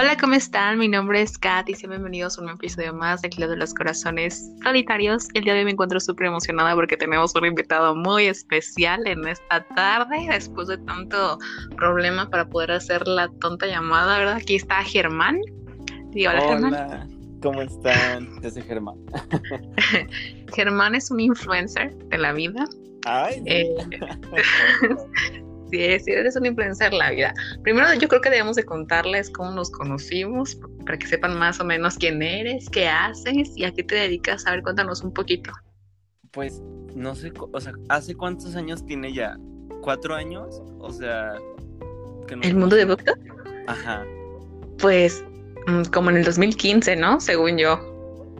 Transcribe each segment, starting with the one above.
Hola, ¿cómo están? Mi nombre es Kat y sean bienvenidos a un episodio más de Club de los Corazones Solitarios. El día de hoy me encuentro súper emocionada porque tenemos un invitado muy especial en esta tarde, después de tanto problema para poder hacer la tonta llamada, ¿verdad? Aquí está Germán. hola, Germán. ¿cómo están? Yo soy Germán. Germán es un influencer de la vida. Ay. Eh, Sí, sí, eres un influencer en la vida. Primero, yo creo que debemos de contarles cómo nos conocimos, para que sepan más o menos quién eres, qué haces y a qué te dedicas. A ver, cuéntanos un poquito. Pues, no sé, o sea, ¿hace cuántos años tiene ya? ¿Cuatro años? O sea... ¿El mundo de Booktop? Ajá. Pues, mm, como en el 2015, ¿no? Según yo.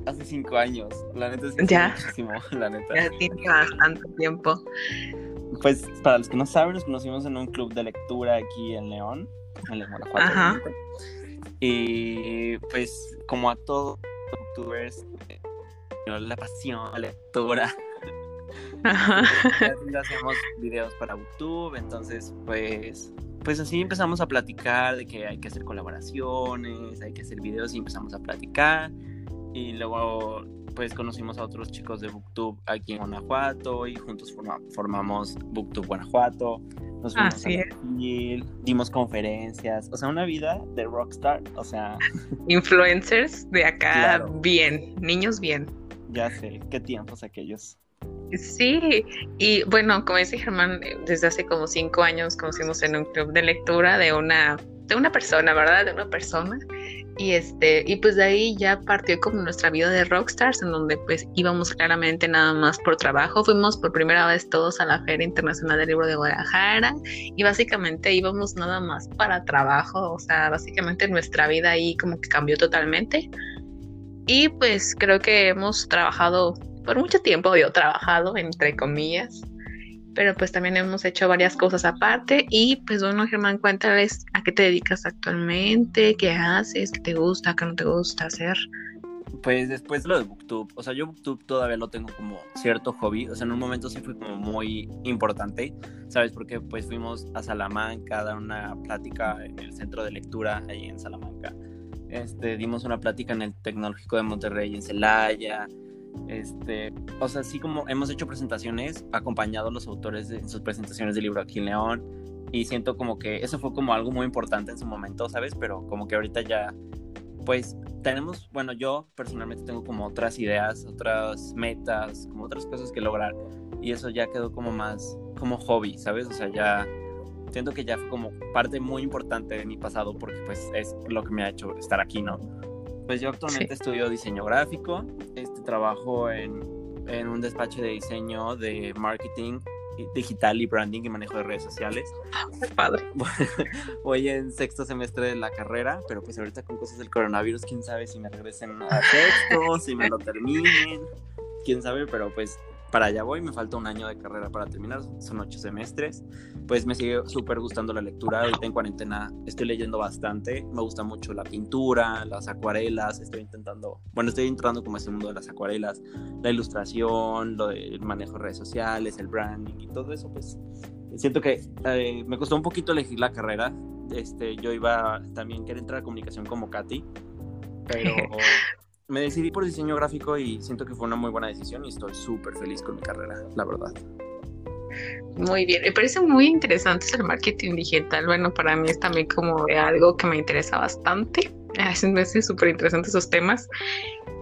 Hace cinco años. La neta es ya. muchísimo, la neta. Ya tiene bastante tiempo. Pues para los que no saben, nos conocimos en un club de lectura aquí en León, en León, Guanajuato. Y pues como a todos los youtubers, la pasión, la lectura. Ajá. hacemos videos para YouTube, entonces pues pues así empezamos a platicar de que hay que hacer colaboraciones, hay que hacer videos y empezamos a platicar. Y luego pues conocimos a otros chicos de Booktube aquí en Guanajuato y juntos formamos Booktube Guanajuato. Nos fuimos a dimos conferencias, o sea, una vida de rockstar, o sea... Influencers de acá, bien, niños bien. Ya sé, qué tiempos aquellos. Sí, y bueno, como dice Germán, desde hace como cinco años conocimos en un club de lectura de una, de una persona, ¿verdad? De una persona y este, y pues de ahí ya partió como nuestra vida de rockstars, en donde pues íbamos claramente nada más por trabajo. Fuimos por primera vez todos a la Feria Internacional del Libro de Guadalajara y básicamente íbamos nada más para trabajo. O sea, básicamente nuestra vida ahí como que cambió totalmente. Y pues creo que hemos trabajado por mucho tiempo, yo he trabajado entre comillas, pero pues también hemos hecho varias cosas aparte y pues bueno, Germán, cuéntales a qué te dedicas actualmente, qué haces, qué te gusta, qué no te gusta hacer. Pues después lo de Booktube, o sea, yo Booktube todavía lo tengo como cierto hobby, o sea, en un momento sí fue como muy importante, ¿sabes? Porque pues fuimos a Salamanca a dar una plática en el centro de lectura ahí en Salamanca. Este, dimos una plática en el Tecnológico de Monterrey en Celaya, este, o sea, así como hemos hecho presentaciones, acompañado a los autores en sus presentaciones de libro aquí en León, y siento como que eso fue como algo muy importante en su momento, ¿sabes? Pero como que ahorita ya, pues tenemos, bueno, yo personalmente tengo como otras ideas, otras metas, como otras cosas que lograr, y eso ya quedó como más como hobby, ¿sabes? O sea, ya siento que ya fue como parte muy importante de mi pasado porque pues es lo que me ha hecho estar aquí, ¿no? Pues yo actualmente estudio diseño gráfico, trabajo en, en, un despacho de diseño de marketing digital y branding y manejo de redes sociales. Padre. Voy en sexto semestre de la carrera, pero pues ahorita con cosas del coronavirus, quién sabe si me regresen a sexto, si me lo terminen, quién sabe, pero pues para allá voy, me falta un año de carrera para terminar, son ocho semestres. Pues me sigue súper gustando la lectura, ahorita en cuarentena estoy leyendo bastante, me gusta mucho la pintura, las acuarelas, estoy intentando, bueno, estoy entrando como ese mundo de las acuarelas, la ilustración, lo del manejo de redes sociales, el branding y todo eso, pues siento que eh, me costó un poquito elegir la carrera, este, yo iba también querer entrar a comunicación como Katy, pero me decidí por diseño gráfico y siento que fue una muy buena decisión y estoy súper feliz con mi carrera, la verdad. Muy bien, me parece muy interesante el marketing digital. Bueno, para mí es también como algo que me interesa bastante. Me hacen súper interesantes esos temas.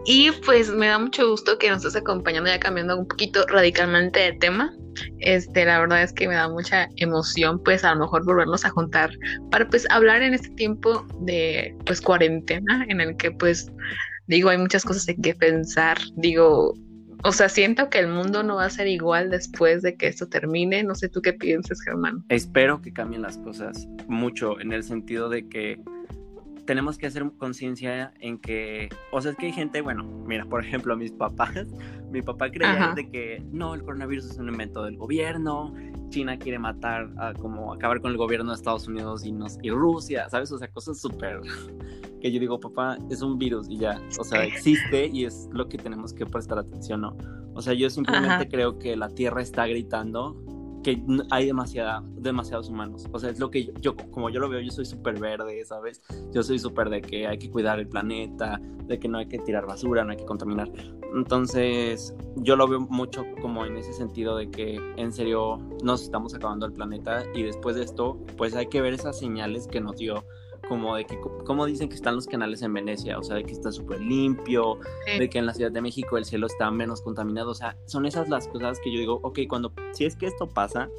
Y pues me da mucho gusto que nos estés acompañando ya cambiando un poquito radicalmente de tema. Este, la verdad es que me da mucha emoción pues a lo mejor volvernos a juntar para pues hablar en este tiempo de pues cuarentena en el que pues digo, hay muchas cosas en que pensar, digo, o sea, siento que el mundo no va a ser igual después de que esto termine, no sé tú qué piensas, Germán. Espero que cambien las cosas mucho en el sentido de que tenemos que hacer conciencia en que, o sea, es que hay gente, bueno, mira, por ejemplo, mis papás, mi papá creía de que no, el coronavirus es un invento del gobierno, China quiere matar, a, como acabar con el gobierno de Estados Unidos y, nos, y Rusia, ¿sabes? O sea, cosas súper que yo digo, papá, es un virus y ya, o sea, existe y es lo que tenemos que prestar atención, ¿no? O sea, yo simplemente creo que la Tierra está gritando que hay demasiada, demasiados humanos. O sea, es lo que yo, como yo lo veo, yo soy súper verde, ¿sabes? Yo soy súper de que hay que cuidar el planeta, de que no hay que tirar basura, no hay que contaminar. Entonces, yo lo veo mucho como en ese sentido de que en serio nos estamos acabando el planeta y después de esto, pues hay que ver esas señales que nos dio como de que, como dicen que están los canales en Venecia, o sea, de que está súper limpio, de que en la Ciudad de México el cielo está menos contaminado, o sea, son esas las cosas que yo digo, ok, cuando, si es que esto pasa,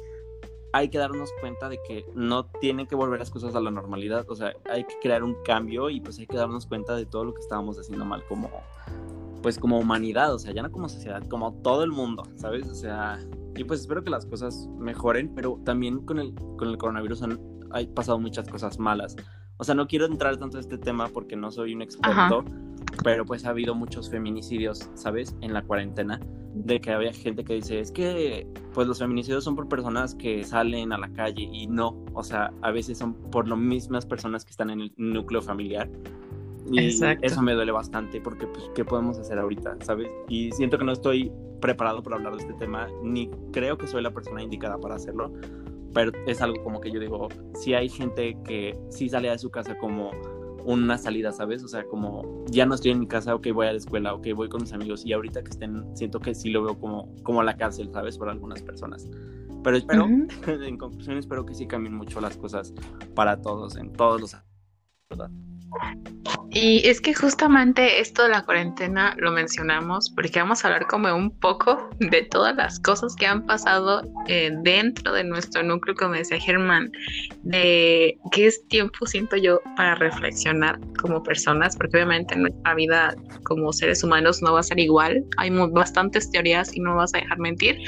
hay que darnos cuenta de que no tienen que volver las cosas a la normalidad, o sea, hay que crear un cambio y pues hay que darnos cuenta de todo lo que estábamos haciendo mal como, pues como humanidad, o sea, ya no como sociedad, como todo el mundo, ¿sabes? O sea, y pues espero que las cosas mejoren, pero también con el, con el coronavirus han, hay pasado muchas cosas malas. O sea, no quiero entrar tanto en este tema porque no soy un experto, pero pues ha habido muchos feminicidios, ¿sabes? En la cuarentena, de que había gente que dice, es que pues los feminicidios son por personas que salen a la calle y no, o sea, a veces son por las mismas personas que están en el núcleo familiar. Y eso me duele bastante porque, pues, ¿qué podemos hacer ahorita? ¿Sabes? Y siento que no estoy preparado para hablar de este tema, ni creo que soy la persona indicada para hacerlo, pero es algo como que yo digo, si hay gente que sí sale de su casa como una salida, ¿sabes? O sea, como ya no estoy en mi casa, ok, voy a la escuela, ok, voy con mis amigos y ahorita que estén, siento que sí lo veo como, como la cárcel, ¿sabes? Por algunas personas. Pero espero, en conclusión, espero que sí cambien mucho las cosas para todos, en todos los... ¿verdad? Y es que justamente esto de la cuarentena lo mencionamos porque vamos a hablar como un poco de todas las cosas que han pasado eh, dentro de nuestro núcleo, como decía Germán, de que es tiempo, siento yo, para reflexionar como personas, porque obviamente nuestra vida como seres humanos no va a ser igual. Hay bastantes teorías y no vas a dejar mentir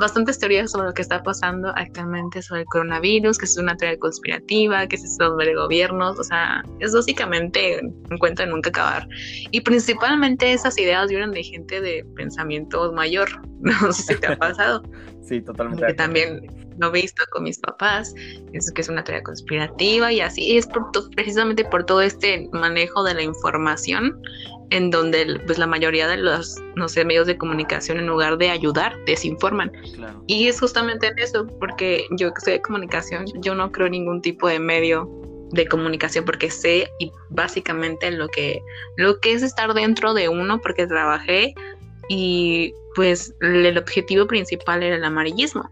bastantes teorías sobre lo que está pasando actualmente sobre el coronavirus, que es una teoría conspirativa, que es sobre gobiernos, o sea, es básicamente un cuento de nunca acabar. Y principalmente esas ideas vienen de gente de pensamiento mayor, no sé si te ha pasado. sí, totalmente. Que también lo he visto con mis papás, es que es una teoría conspirativa y así es por precisamente por todo este manejo de la información en donde pues la mayoría de los no sé, medios de comunicación en lugar de ayudar desinforman. Y es justamente en eso, porque yo que soy de comunicación, yo no creo en ningún tipo de medio de comunicación porque sé y básicamente lo que lo que es estar dentro de uno porque trabajé y pues el objetivo principal era el amarillismo.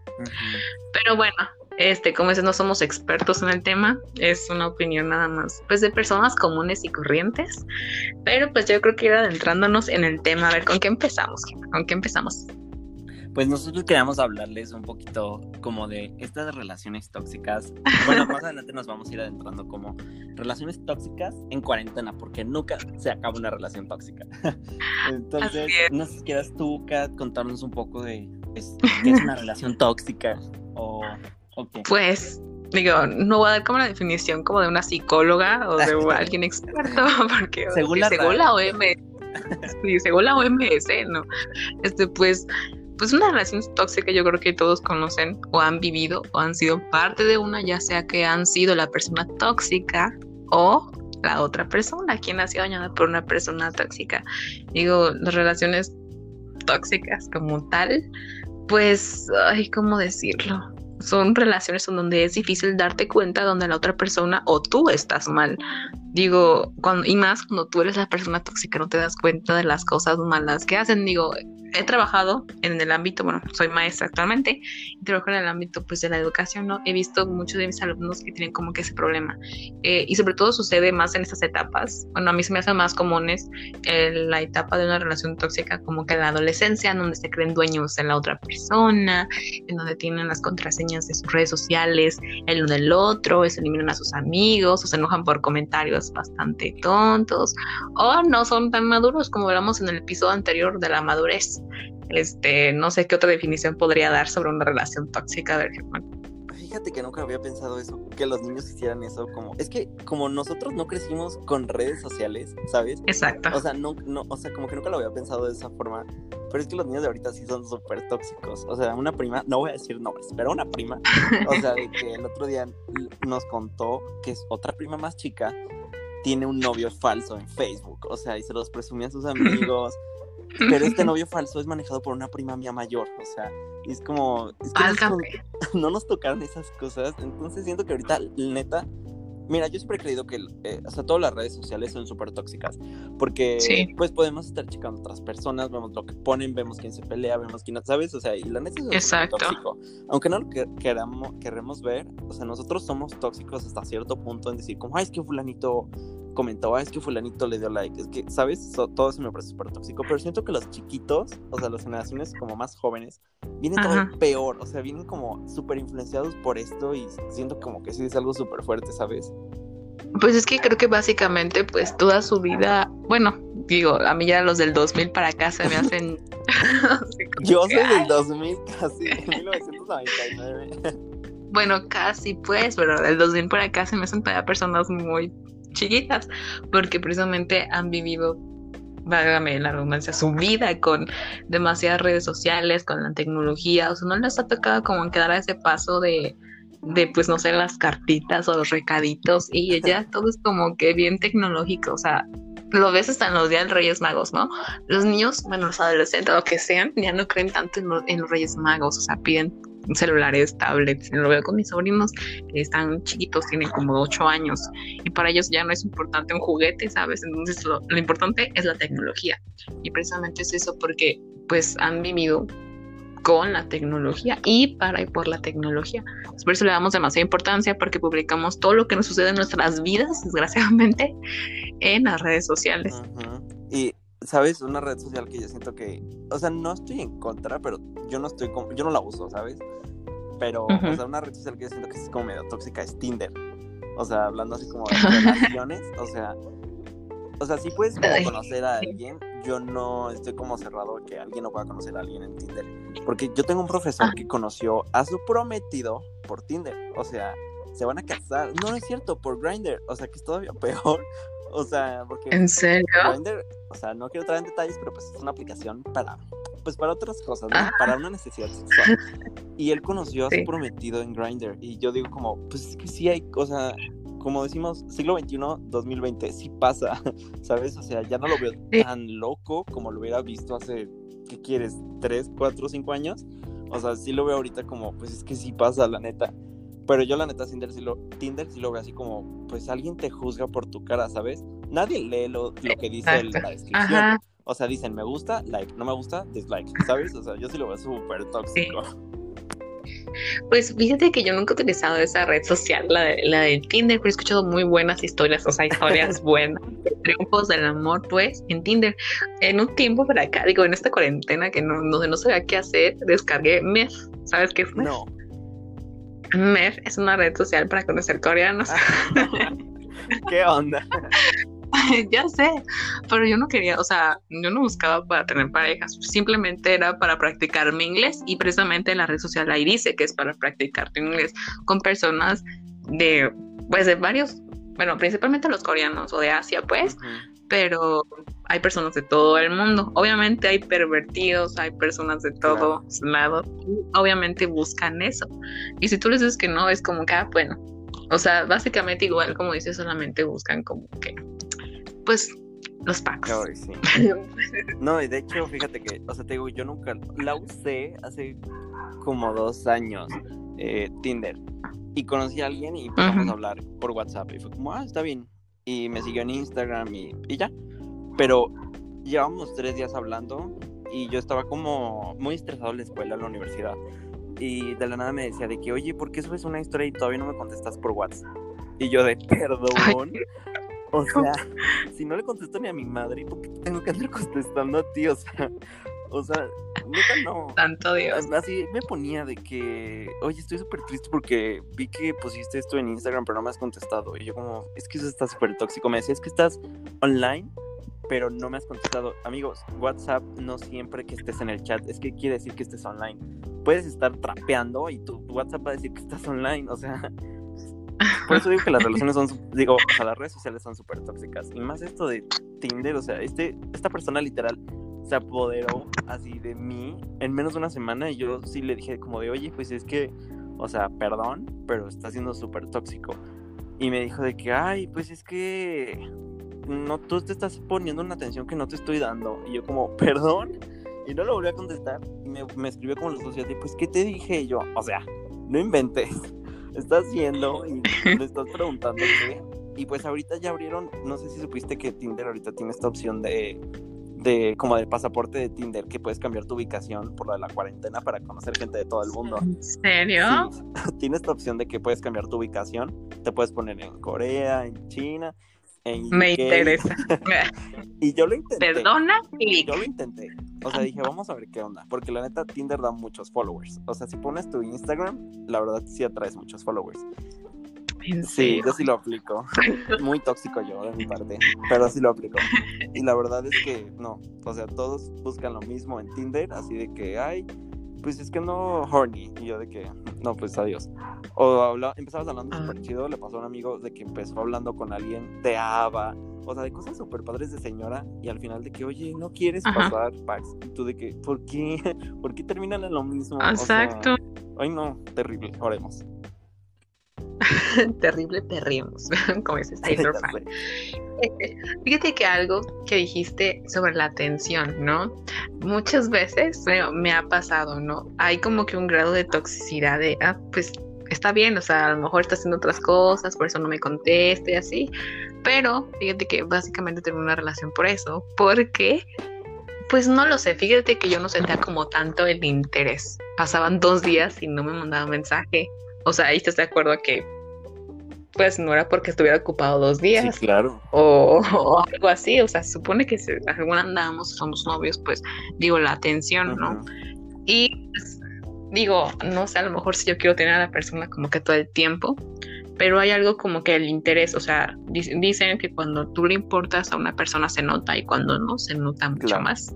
Pero bueno, este, como dices, no somos expertos en el tema, es una opinión nada más, pues de personas comunes y corrientes, pero pues yo creo que ir adentrándonos en el tema, a ver, ¿con qué empezamos? ¿Con qué empezamos? Pues nosotros queríamos hablarles un poquito como de estas relaciones tóxicas. Bueno, más adelante nos vamos a ir adentrando como relaciones tóxicas en cuarentena, porque nunca se acaba una relación tóxica. Entonces, no sé si quieras tú, Kat, contarnos un poco de pues, qué es una relación tóxica o pues, digo, no voy a dar como la definición como de una psicóloga o de alguien experto, porque según, la, según la OMS, sí, según la OMS, ¿no? Este, pues, pues una relación tóxica yo creo que todos conocen o han vivido o han sido parte de una, ya sea que han sido la persona tóxica o la otra persona, quien ha sido dañada por una persona tóxica. Digo, las relaciones tóxicas como tal, pues, ay, ¿cómo decirlo? Son relaciones en donde es difícil darte cuenta donde la otra persona o tú estás mal. Digo, cuando, y más cuando tú eres la persona tóxica, no te das cuenta de las cosas malas que hacen. Digo, he trabajado en el ámbito, bueno, soy maestra actualmente, y trabajo en el ámbito pues de la educación, ¿no? He visto muchos de mis alumnos que tienen como que ese problema. Eh, y sobre todo sucede más en estas etapas. Bueno, a mí se me hacen más comunes en la etapa de una relación tóxica como que la adolescencia, en donde se creen dueños de la otra persona, en donde tienen las contraseñas de sus redes sociales, el uno del otro, se eliminan a sus amigos, o se enojan por comentarios bastante tontos, o no son tan maduros como hablamos en el episodio anterior de la madurez. Este, no sé qué otra definición podría dar sobre una relación tóxica, de Fíjate que nunca había pensado eso, que los niños hicieran eso como, es que como nosotros no crecimos con redes sociales, ¿sabes? Exacto. O sea, no, no, o sea, como que nunca lo había pensado de esa forma, pero es que los niños de ahorita sí son súper tóxicos. O sea, una prima, no voy a decir nombres, pero una prima, o sea, de que el otro día nos contó que es otra prima más chica tiene un novio falso en Facebook, o sea, y se los presumía a sus amigos, pero este novio falso es manejado por una prima mía mayor, o sea, es como, es que no, nos tocaron esas cosas, entonces siento que ahorita, neta, Mira, yo siempre he creído que, eh, o sea, todas las redes sociales son súper tóxicas, porque pues podemos estar checando a otras personas, vemos lo que ponen, vemos quién se pelea, vemos quién, ¿sabes? O sea, y la neta es tóxico. Aunque no lo que, queramos, queremos ver, o sea, nosotros somos tóxicos hasta cierto punto en decir, como, ay, es que fulanito comentó, ay, es que fulanito le dio like, es que, ¿sabes? todo eso me parece súper tóxico, pero siento que los chiquitos, o sea, las generaciones como más jóvenes, vienen todo peor, o sea, vienen como súper influenciados por esto y siento como que sí es algo súper fuerte, ¿sabes? Pues es que creo que básicamente pues toda su vida, bueno, digo, a mí ya los del 2000 para acá se me hacen... Yo soy del 2000 casi, 1999. bueno, casi pues, pero del 2000 para acá se me hacen todavía personas muy chiquitas, porque precisamente han vivido vágame la redundancia, su vida con demasiadas redes sociales, con la tecnología, o sea, no les ha tocado como quedar a ese paso de, de pues no sé, las cartitas o los recaditos y ya todo es como que bien tecnológico, o sea, lo ves hasta en los días de Reyes Magos, ¿no? Los niños, bueno, los adolescentes, o que sean, ya no creen tanto en, en los Reyes Magos, o sea, piden celulares, tablets. Lo veo con mis sobrinos que están chiquitos, tienen como 8 años y para ellos ya no es importante un juguete, ¿sabes? Entonces lo, importante es la tecnología y precisamente es eso porque pues han vivido con la tecnología y para y por la tecnología. Por eso le damos demasiada importancia porque publicamos todo lo que nos sucede en nuestras vidas, desgraciadamente, en las redes sociales. Y ¿sabes? Una red social que yo siento que, o sea, no estoy en contra, pero yo no estoy, yo no la uso, ¿sabes? Pero, o sea, una red social que yo siento que es como medio tóxica es Tinder. O sea, hablando así como de relaciones, o sea, o sea, si puedes conocer a alguien, yo no estoy como cerrado que alguien no pueda conocer a alguien en Tinder. Porque yo tengo un profesor que conoció a su prometido por Tinder. O sea, se van a casar. No, es cierto, por Grindr. O sea, que es todavía peor. O sea, porque... ¿En serio? Grindr, o sea, no quiero entrar en detalles, pero pues es una aplicación para, pues para otras cosas, ¿no? Para una necesidad sexual. Y él conoció a su prometido en Grindr. Y yo digo como, pues es que sí hay, o sea, como decimos, siglo XXI, 2020, sí pasa, ¿sabes? O sea, ya no lo veo tan loco como lo hubiera visto hace, ¿qué quieres? ¿Tres, cuatro, cinco años? O sea, sí lo veo ahorita como, pues es que sí pasa, la neta. Pero yo la neta Tinder sí lo, Tinder sí lo veo así como, pues alguien te juzga por tu cara, ¿sabes? Nadie lee lo, que dice la descripción. O sea, dicen me gusta, like, no me gusta, dislike, ¿sabes? O sea, yo sí lo veo súper tóxico. Pues fíjate que yo nunca he utilizado esa red social, la de, la de Tinder, pero he escuchado muy buenas historias, o sea, historias buenas, triunfos del amor, pues, en Tinder. En un tiempo para acá, digo, en esta cuarentena que no, no, no sabía qué hacer, descargué Meth. ¿Sabes qué es? No. MEF es una red social para conocer coreanos. ¿Qué onda? ya sé, pero yo no quería, o sea, yo no buscaba para tener parejas, simplemente era para practicar mi inglés y precisamente la red social ahí dice que es para practicar tu inglés con personas de, pues de varios, bueno, principalmente los coreanos o de Asia, pues, pero hay personas de todo el mundo. Obviamente hay pervertidos, hay personas de todos lados. Obviamente buscan eso. Y si tú les dices que no, es como que, ah, bueno. O sea, básicamente igual como dices, solamente buscan como que, pues, los packs. no, y de hecho, fíjate que, o sea, te digo, yo nunca la usé hace como dos años, eh, Tinder. Y conocí a alguien y empezamos a hablar por WhatsApp. Y fue como, ah, está bien y me siguió en Instagram y, ya. Pero llevamos tres días hablando y yo estaba como muy estresado en la escuela, en la universidad. Y de la nada me decía de que, oye, ¿por qué subes una historia y todavía no me contestas por WhatsApp? Y yo de, perdón. O sea, si no le contesto ni a mi madre, ¿por qué tengo que andar contestando a ti? O sea, o sea, neta no. Tanto Dios. Así me ponía de que, oye, estoy súper triste porque vi que pusiste esto en Instagram, pero no me has contestado. Y yo como, es que eso está súper tóxico. Me decía, es que estás online, pero no me has contestado. Amigos, WhatsApp no siempre que estés en el chat, es que quiere decir que estés online. Puedes estar trapeando y tu WhatsApp va a decir que estás online. O sea, por eso digo que las relaciones son, digo, o sea, las redes sociales son súper tóxicas. Y más esto de Tinder, o sea, este, esta persona literal se apoderó así de mí en menos de una semana y yo sí le dije como de, oye, pues es que, o sea, perdón, pero está siendo súper tóxico. Y me dijo de que, ay, pues es que no, tú te estás poniendo una atención que no te estoy dando. Y yo como, perdón. Y no lo volví a contestar. Y me, me escribió como los socios, y pues, ¿qué te dije? Y yo, o sea, no inventes. Estás haciendo y le estás preguntando qué. Y pues ahorita ya abrieron, no sé si supiste que Tinder ahorita tiene esta opción de, de como de pasaporte de Tinder, que puedes cambiar tu ubicación por lo de la cuarentena para conocer gente de todo el mundo. ¿En serio? Sí, tiene esta opción de que puedes cambiar tu ubicación, te puedes poner en Corea, en China, en Me UK. interesa. y yo lo intenté. Perdona, clic. Yo lo intenté. O sea, dije, vamos a ver qué onda. Porque la neta, Tinder da muchos followers. O sea, si pones tu Instagram, la verdad sí atraes muchos followers. ¿En Sí, yo sí lo aplico. Muy tóxico yo de mi parte, pero sí lo aplico. Y la verdad es que no. O sea, todos buscan lo mismo en Tinder, así de que, ay, pues es que no horny. Y yo de que, no, pues adiós. O habla, empezabas hablando Ah. súper chido, le pasó a un amigo de que empezó hablando con alguien de ABBA, o sea, de cosas súper padres de señora, y al final de que, oye, ¿no quieres Ajá. pasar packs? Y tú de que, ¿por qué? ¿Por qué terminan en lo mismo? O sea, Exacto. ay, no, terrible, oremos. Terrible perrimos, como sé. Fan. Fíjate que algo que dijiste sobre la atención, ¿no? Muchas veces me, me ha pasado, ¿no? Hay como que un grado de toxicidad de, ah, pues está bien, o sea, a lo mejor está haciendo otras cosas, por eso no me contesta y así. Pero fíjate que básicamente tengo una relación por eso, porque, pues no lo sé, fíjate que yo no sentía como tanto el interés. Pasaban dos días y no me mandaba mensaje. O sea, ahí estás de acuerdo que, pues no era porque estuviera ocupado dos días Sí, claro. o, o algo así, o sea, se supone que si alguna andamos, somos novios, pues digo, la atención, ¿no? Y pues, digo, no sé, a lo mejor si yo quiero tener a la persona como que todo el tiempo, pero hay algo como que el interés, o sea, dic- dicen que cuando tú le importas a una persona se nota y cuando no, se nota mucho Claro. más.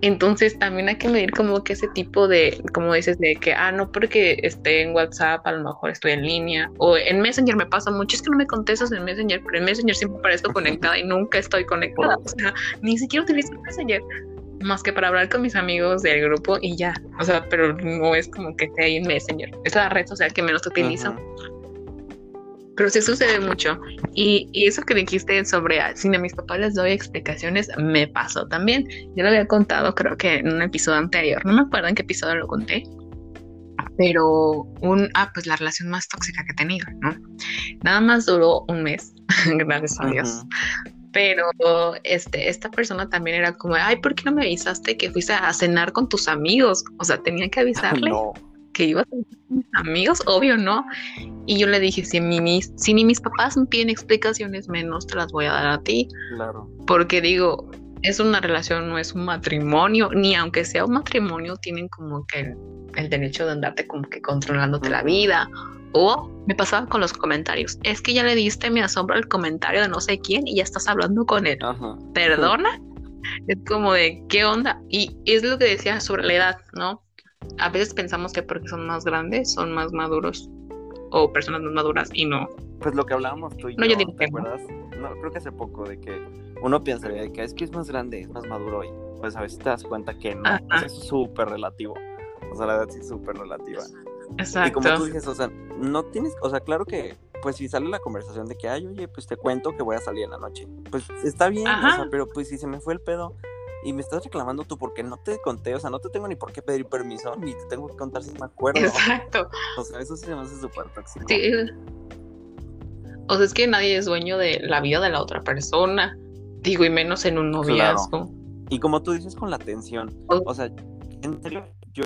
Entonces también hay que medir como que ese tipo de, como dices, de que, ah, no porque esté en WhatsApp, a lo mejor estoy en línea, o en Messenger me pasa mucho, es que no me contestas en Messenger, pero en Messenger siempre parezco conectada y nunca estoy conectada, o sea, ni siquiera utilizo Messenger, más que para hablar con mis amigos del grupo y ya, o sea, pero no es como que esté ahí en Messenger, es la red social que menos utilizo. Pero sí sucede mucho. Y, y eso que dijiste sobre ah, si a mis papás les doy explicaciones, me pasó también. Yo lo había contado, creo que en un episodio anterior. No me acuerdo en qué episodio lo conté. Pero un, ah, pues la relación más tóxica que he tenido, ¿no? Nada más duró un mes, gracias a Dios. Pero este, esta persona también era como, ay, ¿por qué no me avisaste que fuiste a cenar con tus amigos? O sea, tenía que avisarle No. Que iba a tener mis amigos, obvio no. Y yo le dije, si, mi- mis, si ni mis papás me piden explicaciones, menos te las voy a dar a ti. Claro. Porque digo, es una relación, no es un matrimonio, ni aunque sea un matrimonio, tienen como que el, el derecho de andarte como que controlándote la vida. O me pasaba con los comentarios, es que ya le diste mi asombro al comentario de no sé quién y ya estás hablando con él. Ajá. ¿Perdona? Es como de, ¿qué onda? Y es lo que decía sobre la edad, ¿no? A veces pensamos que porque son más grandes, son más maduros o personas más maduras y no. Pues lo que hablábamos tú y No, yo, yo digo ¿te que no. acuerdas? No, creo que hace poco de que uno pensaría de que es que es más grande, es más maduro y pues a veces te das cuenta que no, sea, es súper relativo. O sea, la edad sí es súper relativa. Y Exacto. como tú dices, o sea, no tienes, o sea, claro que, pues si sale la conversación de que, ay, oye, pues te cuento que voy a salir en la noche, pues está bien, o sea, pero pues si se me fue el pedo y me estás reclamando tú porque no te conté, o sea, no te tengo ni por qué pedir permiso, ni te tengo que contar si me acuerdo. Exacto. O sea, eso sí se me hace súper tóxico. Sí. O sea, es que nadie es dueño de la vida de la otra persona. Digo, y menos en un noviazgo. Y como tú dices con la atención, Oh. o sea, en serio, yo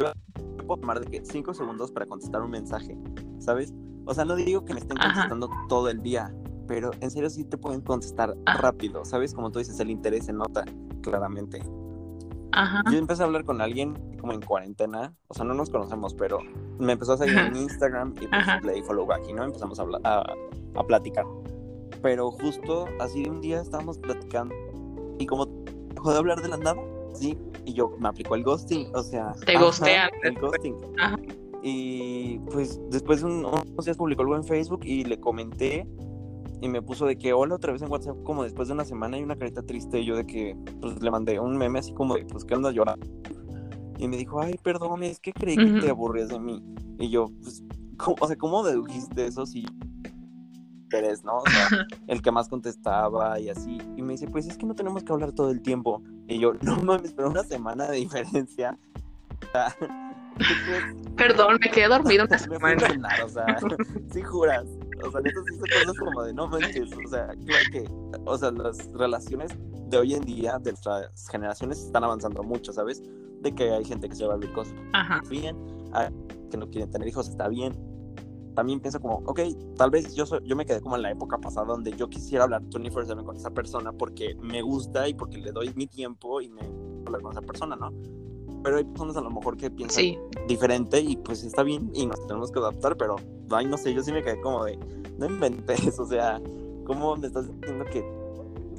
puedo tomar de que cinco segundos para contestar un mensaje, ¿sabes? O sea, no digo que me estén Ajá. contestando todo el día, pero en serio sí te pueden contestar Ajá. rápido, ¿sabes? Como tú dices, el interés se nota claramente. Ajá. Yo empecé a hablar con alguien como en cuarentena, o sea, no nos conocemos, pero me empezó a seguir en. Instagram y pues le di follow back y no empezamos a, hablar, a, a platicar. Pero justo así de un día estábamos platicando y como dejó de hablar de la nada, sí, y yo me aplicó el ghosting, o sea, Te ghostean. el ghosting. Ajá. Y pues después de un- unos días publicó algo en Facebook y le comenté y me puso de que hola otra vez en WhatsApp como después de una semana y una carita triste y yo de que pues le mandé un meme así como de pues que andas llorando y me dijo ay perdón es que creí que te aburrías de mí y yo pues ¿cómo- o sea cómo dedujiste eso si interés, ¿no? O sea, el que más contestaba y así. Y me dice, pues es que no tenemos que hablar todo el tiempo. Y yo, no mames, pero una semana de diferencia. O sea, Perdón, me quedé dormido una semana. o sea, sí juras. O sea, esto sí son cosas como de no manches. O sea, creo que, o sea, las relaciones de hoy en día, de nuestras generaciones, están avanzando mucho, ¿sabes? De que hay gente que se va a vivir cosas bien, que no quieren tener hijos, está bien. También pienso como, ok, tal vez yo, soy, yo me quedé como en la época pasada donde yo quisiera hablar 24-7 con esa persona porque me gusta y porque le doy mi tiempo y me hablar con esa persona, ¿no? Pero hay personas a lo mejor que piensan diferente y pues está bien y nos tenemos que adaptar, pero ay, no sé, yo sí me quedé como de, no inventes, o sea, ¿cómo me estás diciendo que,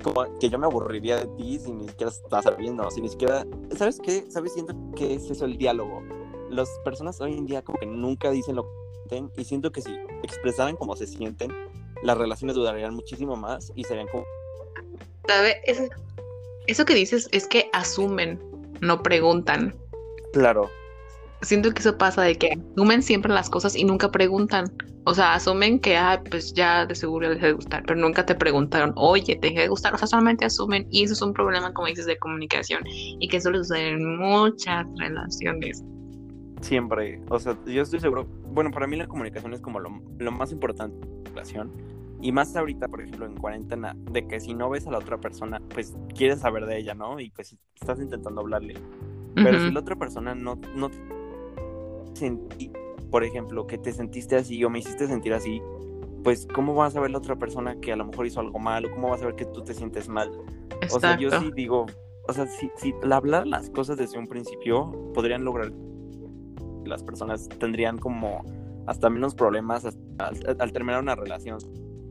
como que yo me aburriría de ti si ni siquiera estás sabiendo, si ni siquiera, ¿sabes qué? ¿Sabes? Siento que es eso el diálogo. Las personas hoy en día como que nunca dicen lo que sienten y siento que si expresaran como se sienten, las relaciones durarían muchísimo más y serían como... ¿Sabes? Eso que dices es que asumen no preguntan. Claro. Siento que eso pasa de que asumen siempre las cosas y nunca preguntan. O sea, asumen que, ah, pues ya de seguro les debe gustar, pero nunca te preguntaron, oye, te dejé de gustar. O sea, solamente asumen y eso es un problema, como dices, de comunicación y que eso le sucede en muchas relaciones. Siempre. O sea, yo estoy seguro. Bueno, para mí la comunicación es como lo, lo más importante de la relación y más ahorita, por ejemplo, en cuarentena, de que si no ves a la otra persona, pues quieres saber de ella, ¿no? Y pues estás intentando hablarle. Pero si la otra persona no, no sentí, por ejemplo, que te sentiste así o me hiciste sentir así, pues ¿cómo vas a ver la otra persona que a lo mejor hizo algo mal o cómo vas a ver que tú te sientes mal? O sea, yo sí digo, o sea, si, si hablar las cosas desde un principio, podrían lograr las personas tendrían como hasta menos problemas al terminar una relación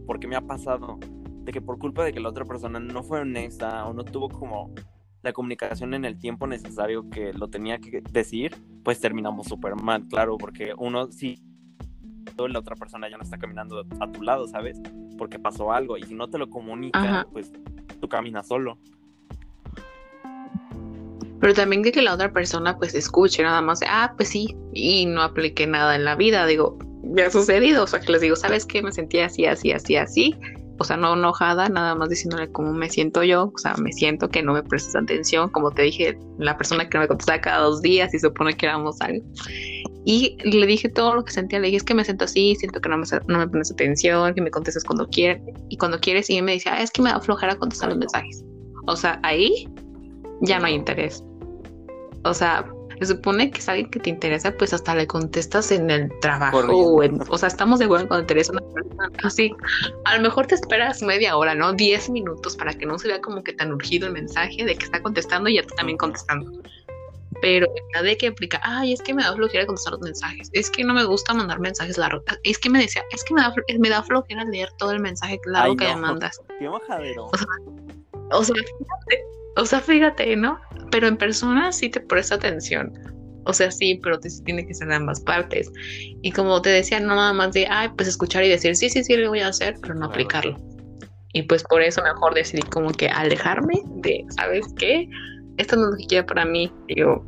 porque me ha pasado de que por culpa de que la otra persona no fue honesta o no tuvo como la comunicación en el tiempo necesario que lo tenía que decir, pues terminamos súper mal, claro, porque uno sí, la otra persona ya no está caminando a tu lado, ¿sabes? Porque pasó algo y si no te lo comunica, pues tú caminas solo. Pero también de que la otra persona pues escuche nada más, ah, pues sí, y no aplique nada en la vida, digo, me ha sucedido, o sea, que les digo, ¿sabes qué? Me sentía así, así, así, así, o sea, no enojada, nada más diciéndole cómo me siento yo, o sea, me siento que no me prestas atención, como te dije, la persona que me contestaba cada dos días y supone que éramos algo. Y le dije todo lo que sentía, le dije, es que me siento así, siento que no me, no me pones atención, que me contestes cuando quieres, y cuando quieres, y me decía, ah, es que me da flojera contestar los mensajes. O sea, ahí ya no hay interés. O sea, se supone que es alguien que te interesa, pues hasta le contestas en el trabajo. O, o, sea, estamos de acuerdo cuando te interesa una persona. Así, a lo mejor te esperas media hora, ¿no? Diez minutos para que no se vea como que tan urgido el mensaje de que está contestando y ya tú también contestando. Pero de que aplica, ay, es que me da flojera contestar los mensajes, es que no me gusta mandar mensajes largos, es que me decía, es que me da, me da flojera leer todo el mensaje largo que me mandas. Qué. O sea, o sea, fíjate, o sea, fíjate, ¿no? Pero en persona sí te presta atención. O sea, sí, pero te, tiene que ser de ambas partes. Y como te decía, no nada más de, ay, pues escuchar y decir, sí, sí, sí, lo voy a hacer, pero no aplicarlo. Y pues por eso mejor decidí como que alejarme de, ¿sabes qué? Esto no es lo que quiero para mí. Digo,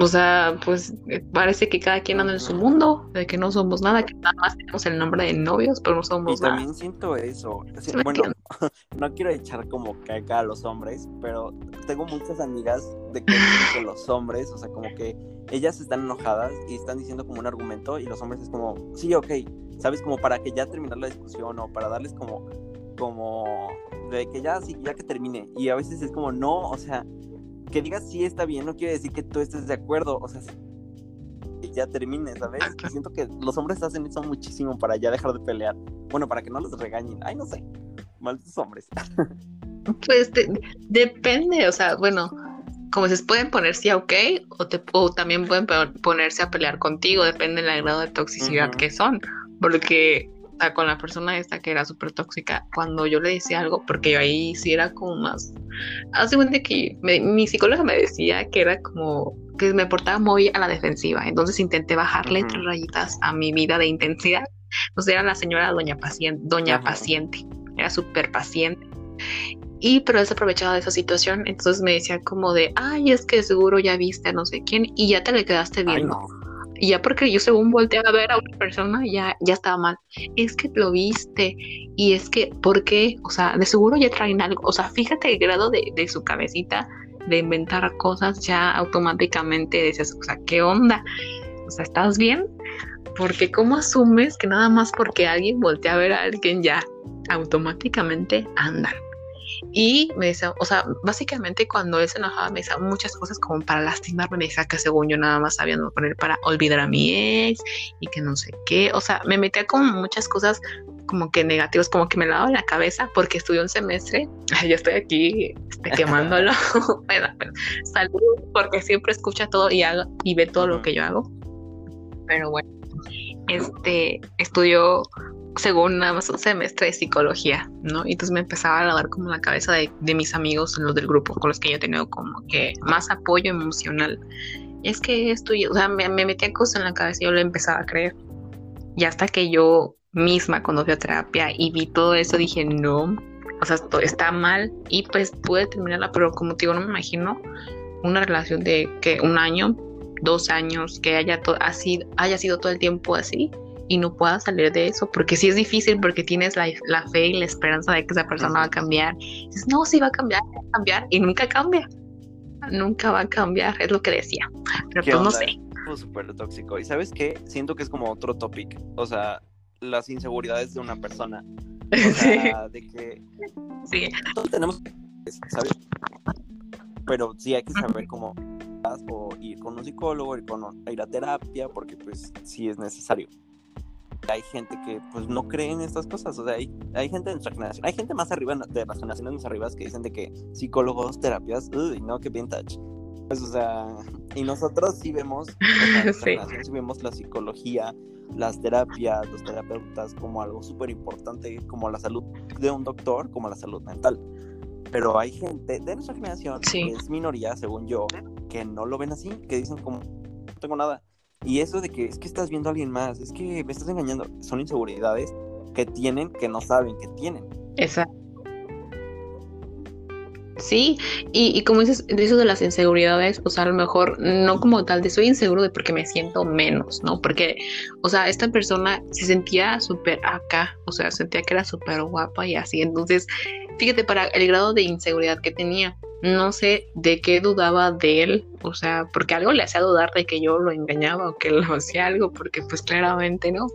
o sea, pues eh, parece que cada quien anda en su mundo, de que no somos nada, que nada más tenemos el nombre de novios, pero no somos y también siento eso. bueno, no quiero echar como caca a los hombres, pero tengo muchas amigas de que, los hombres, o sea, como que ellas están enojadas y están diciendo como un argumento y los hombres es como, sí, ok, ¿sabes? Como para que ya terminar la discusión o para darles como, como, de que ya, sí, ya que termine. Y a veces es como, no, o sea que digas sí está bien no quiere decir que tú estés de acuerdo, o sea, que ya termine, ¿sabes? Siento que los hombres hacen eso muchísimo para ya dejar de pelear. Bueno, para que no los regañen. Ay, no sé. Malditos hombres. Pues depende, o sea, bueno, como se pueden ponerse a ok o, te, o también pueden ponerse a pelear contigo, depende del grado de toxicidad que son. Porque con la persona esta que era súper tóxica, cuando yo le decía algo, porque yo ahí sí era como más... Hace cuenta que mi psicóloga me decía que era como que me portaba muy a la defensiva, entonces intenté bajarle tres rayitas a mi vida de intensidad. Entonces era la señora doña paciente, doña paciente, era súper paciente. Y pero él aprovechaba de esa situación, entonces me decía como de, ay, es que seguro ya viste a no sé quién y ya te le quedaste viendo. Y ya porque yo según volteé a ver a una persona, ya, ya estaba mal. Es que lo viste. Y es que, ¿por qué? O sea, de seguro ya traen algo. O sea, fíjate el grado de, de su cabecita de inventar cosas, ya automáticamente dices, o sea, ¿qué onda? O sea, ¿estás bien? Porque ¿cómo asumes que nada más porque alguien voltea a ver a alguien ya automáticamente andan? Y me decía, o sea, básicamente cuando él se enojaba me decía muchas cosas como para lastimarme, me decía que según yo nada más sabía no poner para olvidar a mi ex y que no sé qué, o sea, me metía como muchas cosas como que negativos, como que me lavaba la cabeza porque estudié un semestre, yo estoy aquí este, quemándolo, bueno, salud, porque siempre escucha todo y, hago, y ve todo lo que yo hago, pero bueno, este, estudió según nada un semestre de psicología, ¿no? Y entonces me empezaba a lavar como la cabeza de, mis amigos, los del grupo, con los que yo he tenido como que más apoyo emocional. Es que esto, o sea, me, me metía cosas en la cabeza y yo lo empezaba a creer. Y hasta que yo misma cuando fui a terapia y vi todo eso, dije, no, o sea, esto está mal y pues pude terminarla, pero como te digo, no me imagino una relación de que un año, dos años, que haya, así, haya sido todo el tiempo así y no pueda salir de eso, porque sí es difícil porque tienes la, fe y la esperanza de que esa persona va a cambiar. Dices, no, sí va a cambiar, va a cambiar y nunca cambia. Nunca va a cambiar, es lo que decía. Pero pues no sé. Súper tóxico. Y sabes qué? Siento que es como otro topic. O sea, las inseguridades de una persona. O sea, de que sí. todos tenemos, ¿sabes? Pero sí hay que saber cómo o ir con un psicólogo, ir, con, ir a terapia, porque pues sí es necesario. Hay gente que pues no cree en estas cosas, o sea, hay, hay gente de nuestra generación, hay gente más arriba de las generaciones más arriba que dicen de que psicólogos, terapias, uy, no, que vintage. Pues, o sea, y nosotros sí vemos, sí. sí vemos la psicología, las terapias, los terapeutas como algo súper importante, como la salud de un doctor, como la salud mental. Pero hay gente de nuestra generación, que es minoría, según yo, que no lo ven así, que dicen como, no tengo nada. Y eso de que es que estás viendo a alguien más, es que me estás engañando, son inseguridades que tienen que no saben que tienen. Exacto. Sí, y, como dices, eso de las inseguridades, o sea, a lo mejor no como tal de soy inseguro de porque me siento menos, ¿no? Porque, o sea, esta persona se sentía súper acá, o sea, sentía que era súper guapa y así, entonces, fíjate para el grado de inseguridad que tenía no sé de qué dudaba de él, o sea, porque algo le hacía dudar de que yo lo engañaba o que lo hacía algo, porque pues claramente no.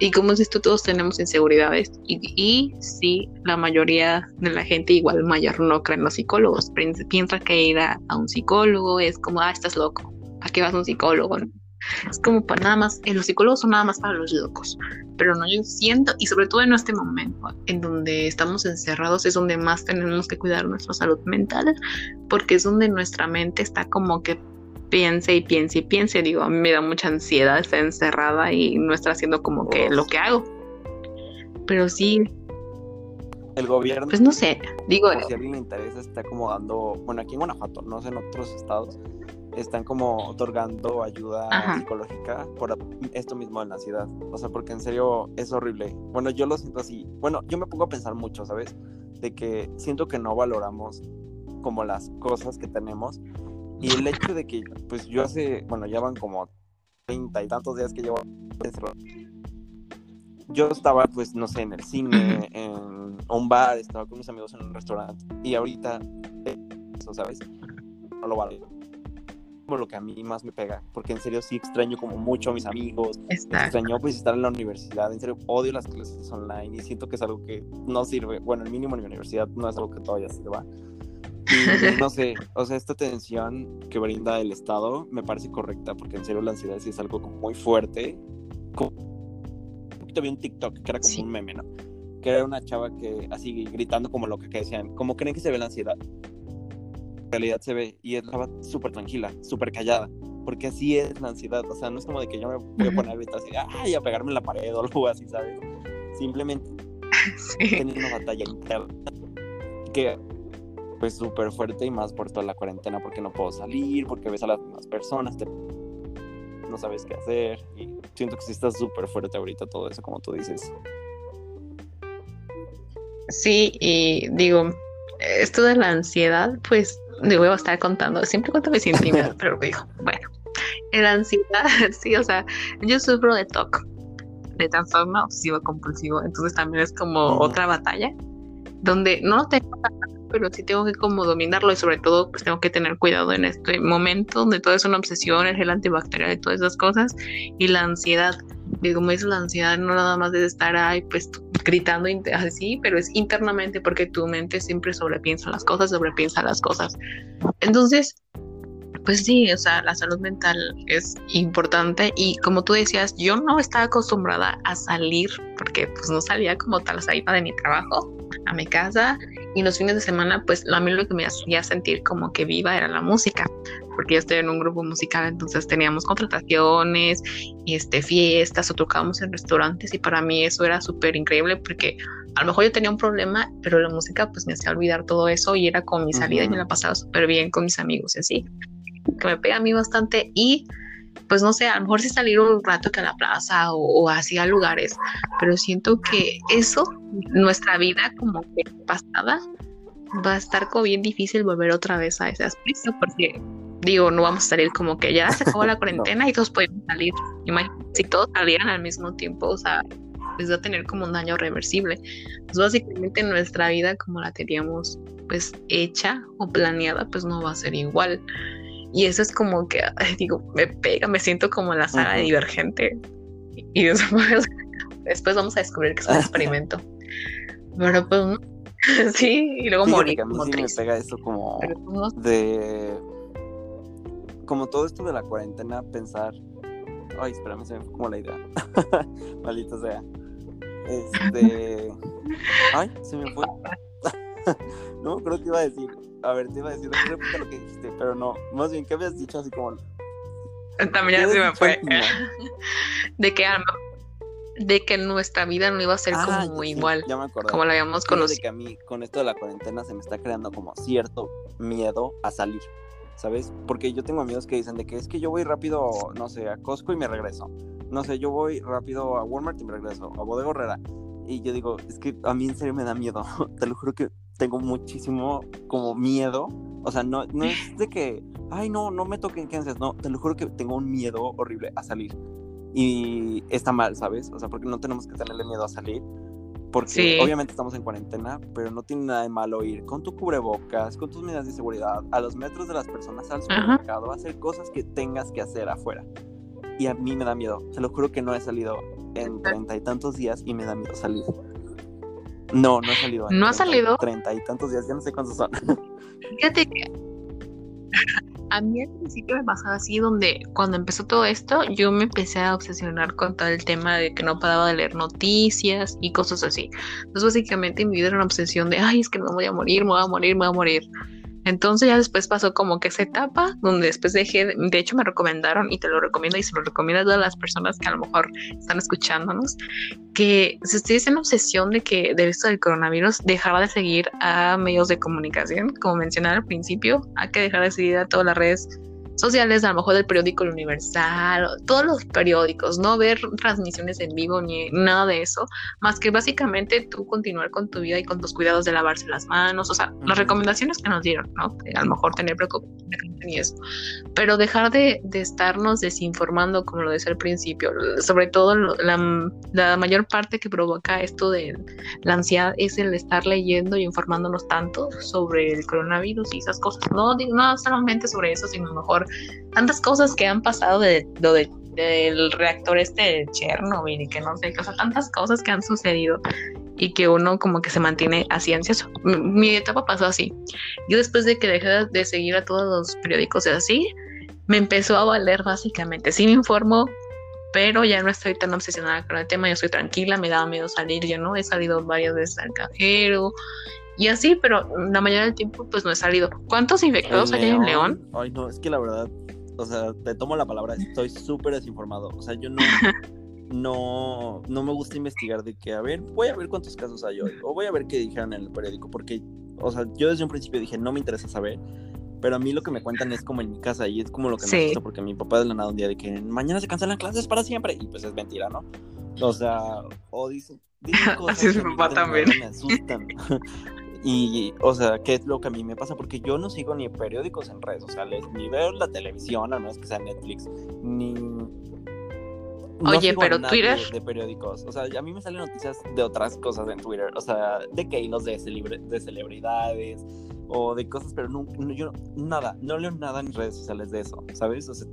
Y como es esto, todos tenemos inseguridades y, sí, la mayoría de la gente igual mayor no creen los psicólogos, piensa que ir a, a un psicólogo es como, ah, estás loco, ¿a qué vas a un psicólogo? Es como para nada más, los psicólogos son nada más para los locos, pero no yo siento, y sobre todo en este momento en donde estamos encerrados, es donde más tenemos que cuidar nuestra salud mental, porque es donde nuestra mente está como que piense y piense y piense. Digo, a mí me da mucha ansiedad estar encerrada y no estar haciendo como que lo que hago. Pero sí. El gobierno. Pues no sé, digo. si a alguien le interesa, está como dando. Bueno, aquí en Guanajuato, no sé en otros estados, están como otorgando ayuda psicológica por esto mismo de la ansiedad. O sea, porque en serio es horrible. Bueno, yo lo siento así. Bueno, yo me pongo a pensar mucho, ¿sabes? De que siento que no valoramos como las cosas que tenemos. Y el hecho de que, pues yo hace, bueno, ya van como treinta y tantos días que llevo yo estaba, pues, no sé, en el cine, en un bar, estaba con mis amigos en un restaurante. Y ahorita, eso, ¿sabes? No lo valoro como lo que a mí más me pega, porque en serio sí extraño como mucho a mis amigos, extraño pues estar en la universidad, en serio odio las clases online y siento que es algo que no sirve, bueno, el mínimo en mi universidad no es algo que todavía sirva. Y no sé, o sea, esta atención que brinda el Estado me parece correcta, porque en serio la ansiedad sí es algo como muy fuerte. Como... Vi un TikTok que era como un meme, ¿no? Que era una chava que así gritando como lo que decían, ¿cómo creen que se ve la ansiedad? Realidad se ve y estaba súper tranquila, súper callada, porque así es la ansiedad, o sea, no es como de que yo me voy a poner a gritar así, ay, a pegarme en la pared o algo así, ¿sabes? Simplemente sí. una batalla interna que pues súper fuerte y más por toda la cuarentena porque no puedo salir, porque ves a las demás personas, no sabes qué hacer y siento que sí está súper fuerte ahorita todo eso, como tú dices. Sí, y digo, esto de la ansiedad, pues le voy a estar contando, siempre cuento mis intimidades, pero digo, bueno, la ansiedad, sí, o sea, yo sufro de TOC, de trastorno obsesivo compulsivo, entonces también es como otra batalla, donde no lo tengo pero sí tengo que como dominarlo y sobre todo pues tengo que tener cuidado en este momento donde todo es una obsesión, el gel antibacterial y todas esas cosas y la ansiedad. Digo, como dices, la ansiedad no nada más de estar ahí pues gritando así, pero es internamente porque tu mente siempre sobrepiensa las cosas, sobrepiensa las cosas. Entonces, pues sí, o sea, la salud mental es importante y como tú decías, yo no estaba acostumbrada a salir porque pues no salía como tal, salida de mi trabajo a mi casa y los fines de semana pues a mí lo que me hacía sentir como que viva era la música porque yo estoy en un grupo musical entonces teníamos contrataciones este fiestas o tocábamos en restaurantes y para mí eso era súper increíble porque a lo mejor yo tenía un problema pero la música pues me hacía olvidar todo eso y era con mi salida y me la pasaba súper bien con mis amigos y así que me pega a mí bastante y pues no sé, a lo mejor sí salir un rato que a la plaza o, o así a lugares, pero siento que eso, nuestra vida como que pasada, va a estar como bien difícil volver otra vez a ese aspecto, porque digo, no vamos a salir como que ya se acabó la cuarentena y todos podemos salir. Imagínate, si todos salieran al mismo tiempo, o sea, pues va a tener como un daño reversible. Pues básicamente nuestra vida como la teníamos pues hecha o planeada, pues no va a ser igual. Y eso es como que, digo, me pega, me siento como la saga de Divergente. Y después, después vamos a descubrir que es un experimento. Pero pues, sí, y luego morir. A mí sí me pega eso como pues, de. Como todo esto de la cuarentena, pensar. Ay, espérame, se me fue como la idea. Maldito sea. Este. Ay, se me fue. no, creo que iba a decir. A ver, te iba a decir, no lo que dijiste, pero no. Más bien, ¿qué habías dicho así como? También ya se me fue. de que de que nuestra vida no iba a ser ah, como igual. Ya me acuerdo. Como la habíamos conocido. De que a mí, con esto de la cuarentena, se me está creando como cierto miedo a salir. ¿Sabes? Porque yo tengo amigos que dicen de que es que yo voy rápido, no sé, a Costco y me regreso. No sé, yo voy rápido a Walmart y me regreso. A Bodega Herrera. Y yo digo, es que a mí en serio me da miedo. Te lo juro que tengo muchísimo como miedo. O sea, no, no es de que, ay, no, no me toquen Kansas. No, te lo juro que tengo un miedo horrible a salir. Y está mal, ¿sabes? O sea, porque no tenemos que tenerle miedo a salir. Porque obviamente estamos en cuarentena, pero no tiene nada de malo ir con tu cubrebocas, con tus medidas de seguridad, a los metros de las personas, al supermercado, a hacer cosas que tengas que hacer afuera. Y a mí me da miedo. Se lo juro que no he salido en treinta y tantos días y me da miedo salir. No, no ha salido. ¿No ha salido? Treinta y tantos días, ya no sé cuántos son. Fíjate que a mí al principio me pasaba así, donde cuando empezó todo esto, yo me empecé a obsesionar con todo el tema de que no paraba de leer noticias y cosas así. Entonces, básicamente mi vida era una obsesión de, ay, es que me voy a morir, me voy a morir, me voy a morir. Entonces ya después pasó como que esa etapa donde después dejé, de hecho me recomendaron y te lo recomiendo y se lo recomiendo a todas las personas que a lo mejor están escuchándonos, que si ustedes en obsesión de que de esto del coronavirus, dejar de seguir a medios de comunicación, como mencionaba al principio, hay que dejar de seguir a todas las redes sociales, a lo mejor del periódico El Universal, todos los periódicos, no ver transmisiones en vivo ni nada de eso, más que básicamente tú continuar con tu vida y con tus cuidados de lavarse las manos, o sea, las recomendaciones que nos dieron, ¿no? A lo mejor tener preocupación y eso, pero dejar de, de, estarnos desinformando, como lo decía al principio, sobre todo la, la mayor parte que provoca esto de la ansiedad es el estar leyendo y informándonos tanto sobre el coronavirus y esas cosas, no, no solamente sobre eso, sino mejor tantas cosas que han pasado de lo del reactor este de Chernobyl y que no sé, o sea, tantas cosas que han sucedido y que uno como que se mantiene así ansioso. Mi, etapa pasó así. Yo después de que dejé de seguir a todos los periódicos y así, me empezó a valer básicamente. Sí me informo, pero ya no estoy tan obsesionada con el tema, yo estoy tranquila, me daba miedo salir, yo no he salido varias veces al cajero y así, pero la mayoría del tiempo pues no he salido. ¿Cuántos infectados hay en León? Ay, no, es que la verdad, o sea, te tomo la palabra, estoy súper desinformado. O sea, yo no, no, no me gusta investigar de que, a ver, voy a ver cuántos casos hay hoy, o voy a ver qué dijeron en el periódico, porque, o sea, yo desde un principio dije, no me interesa saber, pero a mí lo que me cuentan es como en mi casa y es como lo que me gusta, porque mi papá de la nada un día de que mañana se cancelan clases para siempre, y pues es mentira, ¿no? O sea, o dicen, dicen cosas Así es mi papá también. Me asustan. Y, o sea, ¿qué es lo que a mí me pasa? Porque yo no sigo ni periódicos en redes sociales, ni veo la televisión, a menos que sea Netflix, ni... Oye, pero Twitter... De, periódicos. O sea, a mí me salen noticias de otras cosas en Twitter. O sea, de que hilos de, de celebridades o de cosas, pero no, yo nada, no leo nada en redes sociales de eso, ¿sabes? O sea,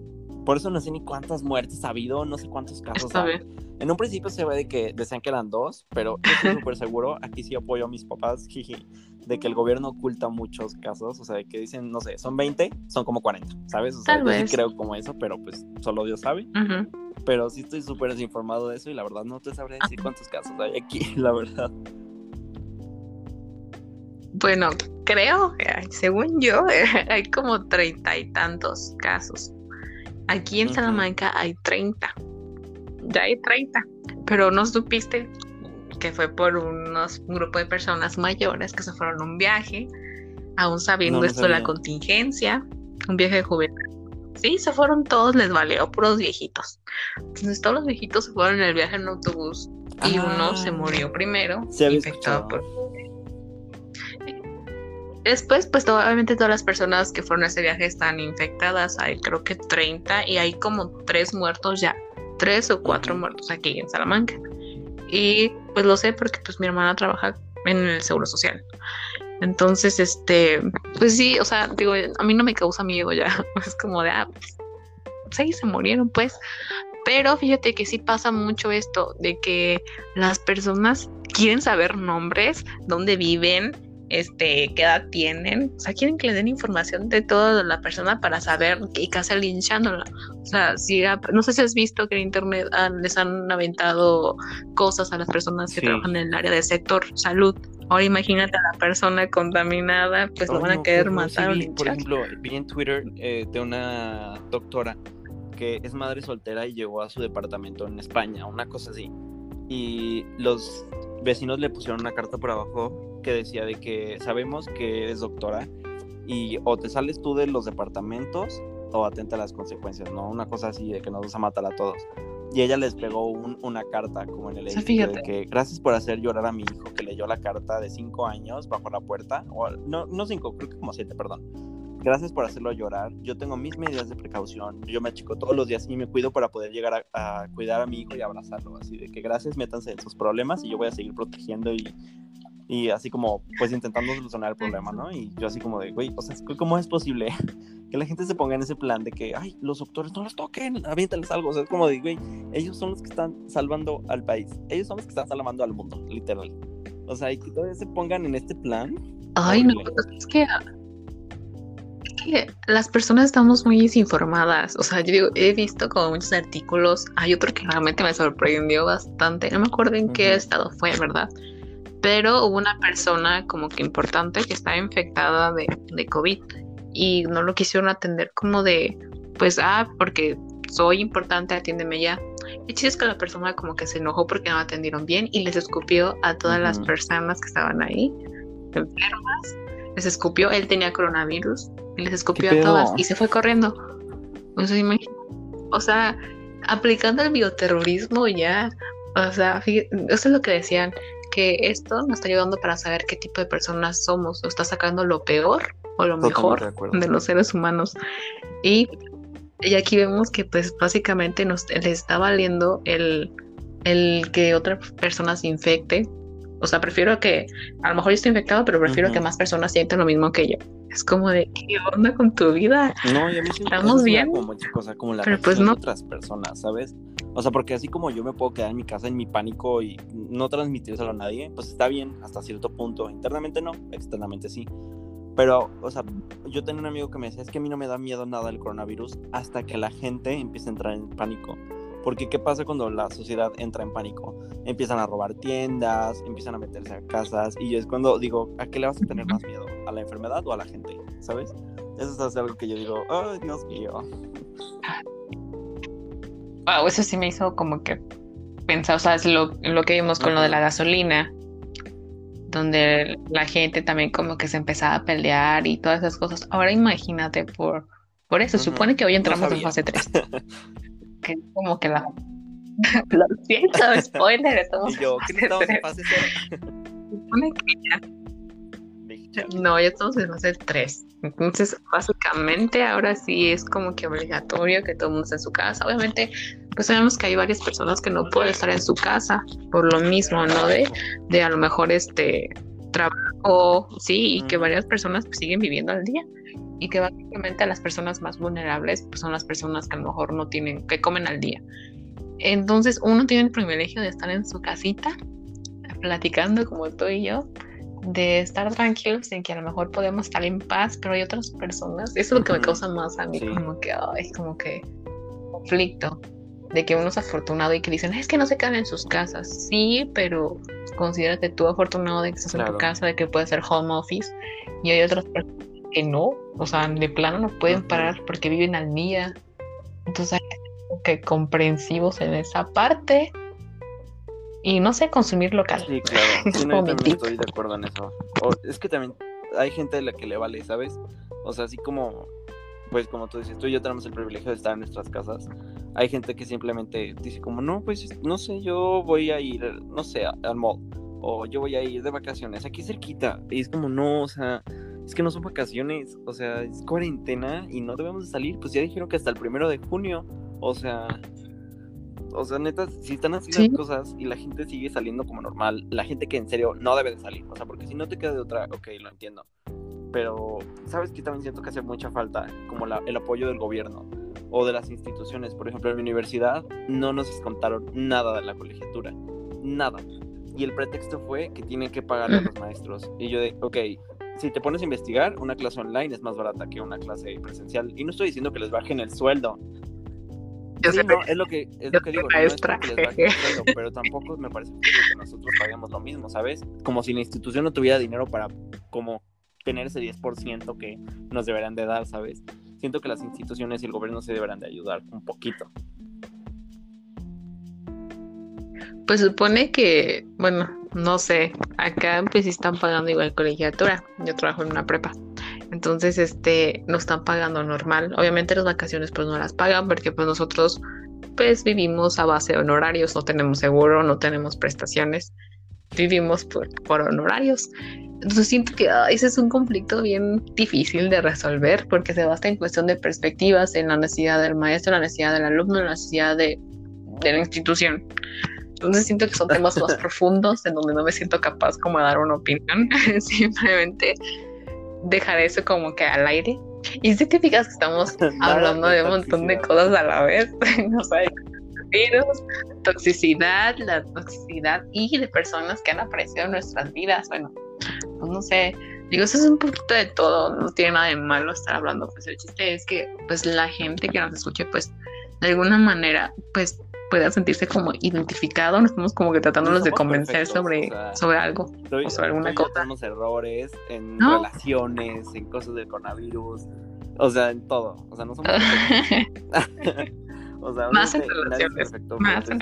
por eso no sé ni cuántas muertes ha habido, no sé cuántos casos hay. En un principio se ve de que decían que eran dos, pero estoy súper seguro, aquí sí apoyo a mis papás, de que el gobierno oculta muchos casos, o sea, de que dicen, no sé, son 20, son como 40, ¿sabes? O sea, yo sí creo como eso, pero pues solo Dios sabe. Pero sí estoy súper desinformado de eso y la verdad no te sabré decir cuántos casos hay aquí, la verdad. Bueno, creo, según yo, hay como treinta y tantos casos. Aquí en Salamanca hay 30. Ya hay 30. Pero no supiste que fue por unos, un grupo de personas mayores que se fueron a un viaje, aún sabiendo esto de la contingencia, un viaje de juventud. Sí, se fueron todos, les valió, puros viejitos. Entonces todos los viejitos se fueron en el viaje en autobús y uno se ah. murió primero, infectado por Después, pues obviamente todas las personas que fueron a ese viaje están infectadas. Hay creo que 30 y hay como tres muertos ya. Tres o cuatro muertos aquí en Salamanca. Y pues lo sé porque pues mi hermana trabaja en el Seguro Social. Entonces, este, pues sí, o sea, digo, a mí no me causa miedo ya. Es como de, ah, pues, sí, se murieron pues. Pero fíjate que sí pasa mucho esto de que las personas quieren saber nombres, dónde viven, este, qué edad tienen, o sea, quieren que le den información de toda la persona para saber y casi linchándola. O sea, si no sé si has visto que en internet les han aventado cosas a las personas que trabajan en el área del sector salud. Ahora imagínate a la persona contaminada, pues lo van a querer matar o linchar. Por ejemplo, vi en Twitter eh, de una doctora que es madre soltera y llegó a su departamento en España, una cosa así. Y los vecinos le pusieron una carta por abajo que decía de que sabemos que eres doctora y o te sales tú de los departamentos o atenta a las consecuencias, ¿no? Una cosa así de que nos vas a matar a todos. Y ella les pegó una carta como en el edificio de que gracias por hacer llorar a mi hijo que leyó la carta de cinco años bajo la puerta, o no, no cinco, creo que como siete, perdón. Gracias por hacerlo llorar. Yo tengo mis medidas de precaución. Yo me achico todos los días y me cuido para poder llegar a, a cuidar a mi hijo y abrazarlo. Así de que gracias, métanse en sus problemas y yo voy a seguir protegiendo y y así como, pues intentando solucionar el problema, ¿no? Y yo así como de, güey, o sea, ¿cómo es posible que la gente se ponga en ese plan de que, ay, los doctores no los toquen, aviéntales algo? O sea, es como de, güey, ellos son los que están salvando al país, ellos son los que están salvando al mundo, literal. O sea, y que todavía se pongan en este plan. Ay, no, es que que las personas estamos muy desinformadas. O sea, yo digo, he visto como muchos artículos. Hay otro que realmente me sorprendió bastante. No me acuerdo en qué estado fue, ¿verdad? Pero hubo una persona como que importante que estaba infectada de, de COVID y no lo quisieron atender como de, pues, ah, porque soy importante, atiéndeme ya. Y chiste es que la persona como que se enojó porque no atendieron bien y les escupió a todas las personas que estaban ahí, enfermas, les escupió, él tenía coronavirus y les escupió a todas y se fue corriendo. O sea, o sea, aplicando el bioterrorismo ya, o sea, eso es lo que decían, que esto nos está ayudando para saber qué tipo de personas somos, o está sacando lo peor o lo mejor de, los seres humanos. Y, y, aquí vemos que pues básicamente nos les está valiendo el, el que otra persona se infecte. O sea, prefiero que, a lo mejor yo estoy infectado, pero prefiero que más personas sientan lo mismo que yo. Es como de, ¿qué onda con tu vida? No, y a mí Estamos bien. Como mucha cosa, como la pero pues no. de otras personas, ¿sabes? O sea, porque así como yo me puedo quedar en mi casa en mi pánico y no transmitírselo a nadie, pues está bien hasta cierto punto. Internamente no, externamente sí. Pero, o sea, yo tenía un amigo que me decía, es que a mí no me da miedo nada el coronavirus hasta que la gente empiece a entrar en pánico. Porque ¿qué pasa cuando la sociedad entra en pánico? Empiezan a robar tiendas, empiezan a meterse a casas y yo es cuando digo, ¿a qué le vas a tener más miedo? ¿A la enfermedad o a la gente? ¿Sabes? Eso es algo que yo digo, ay, Dios mío wow, eso sí me hizo como que pensar, o sea, es lo, que vimos con lo de la gasolina, donde la gente también como que se empezaba a pelear y todas esas cosas. Ahora imagínate por, por eso, supone que hoy entramos en fase 3. que es como que la... lo siento, spoiler, estamos yo, ¿qué estamos en fase 0? supone que ya No, ya estamos en fase 3. Entonces, básicamente, ahora sí es como que obligatorio que todo el mundo esté en su casa. Obviamente, pues sabemos que hay varias personas que no pueden estar en su casa por lo mismo, ¿no? De, de a lo mejor este trabajo, sí, y que varias personas pues, siguen viviendo al día. Y que básicamente las personas más vulnerables pues, son las personas que a lo mejor no tienen, que comen al día. Entonces, uno tiene el privilegio de estar en su casita, platicando como tú y yo, de estar tranquilos en que a lo mejor podemos estar en paz, pero hay otras personas, eso es lo que me causa más a mí, como que, ay, como que conflicto, de que uno es afortunado y que dicen, es que no se quedan en sus casas, sí, pero considérate tú afortunado de que estás en tu casa, de que puedes hacer home office, y hay otras personas que no, o sea, de plano no pueden parar porque viven al día, entonces hay que comprensivos en esa parte y no sé, consumir local. Sí, claro. No, yo también estoy de acuerdo en eso. es que también hay gente a la que le vale, ¿sabes? O sea, así como, pues como tú dices, tú y yo tenemos el privilegio de estar en nuestras casas. Hay gente que simplemente dice como, no, pues no sé, yo voy a ir, no sé, al mall. O yo voy a ir de vacaciones, aquí cerquita. Y es como, no, o sea, es que no son vacaciones, o sea, es cuarentena y no debemos de salir. Pues ya dijeron que hasta el primero de junio. O sea, o sea, neta, si están así las cosas y la gente sigue saliendo como normal, la gente que en serio no debe de salir, o sea, porque si no te queda de otra, ok, lo entiendo. Pero, ¿sabes qué? También siento que hace mucha falta como el apoyo del gobierno o de las instituciones. Por ejemplo, en mi universidad no nos contaron nada de la colegiatura, nada. Y el pretexto fue que tienen que pagarle a los maestros. Y yo de, ok, si te pones a investigar, una clase online es más barata que una clase presencial. Y no estoy diciendo que les bajen el sueldo, es lo que, es lo que digo, pero tampoco me parece que nosotros paguemos lo mismo, ¿sabes? Como si la institución no tuviera dinero para como tener ese 10% que nos deberán de dar, ¿sabes? Siento que las instituciones y el gobierno se deberán de ayudar un poquito. Pues supone que, bueno, no sé, acá pues están pagando igual colegiatura, yo trabajo en una prepa. Entonces, este, no están pagando normal. Obviamente las vacaciones pues no las pagan porque pues nosotros pues vivimos a base de honorarios, no tenemos seguro, no tenemos prestaciones, vivimos por, por honorarios. Entonces siento que ese es un conflicto bien difícil de resolver porque se basa en cuestión de perspectivas, en la necesidad del maestro, la necesidad del alumno, la necesidad de, de la institución. Entonces siento que son temas más profundos en donde no me siento capaz como de dar una opinión. Simplemente dejar eso como que al aire. Y si te fijas que estamos hablando de un montón de cosas a la vez, no sé, virus, toxicidad, la toxicidad y de personas que han aparecido en nuestras vidas. Bueno, pues no sé, digo, eso es un poquito de todo, no tiene nada de malo estar hablando, pues el chiste es que pues la gente que nos escuche, pues de alguna manera, pues pueda sentirse como identificado, no estamos como que tratándonos de convencer sobre, sobre algo o sobre alguna cosa. Tenemos errores en relaciones, en cosas del coronavirus, o sea, en todo, o sea, no somos o sea, más en relaciones, más en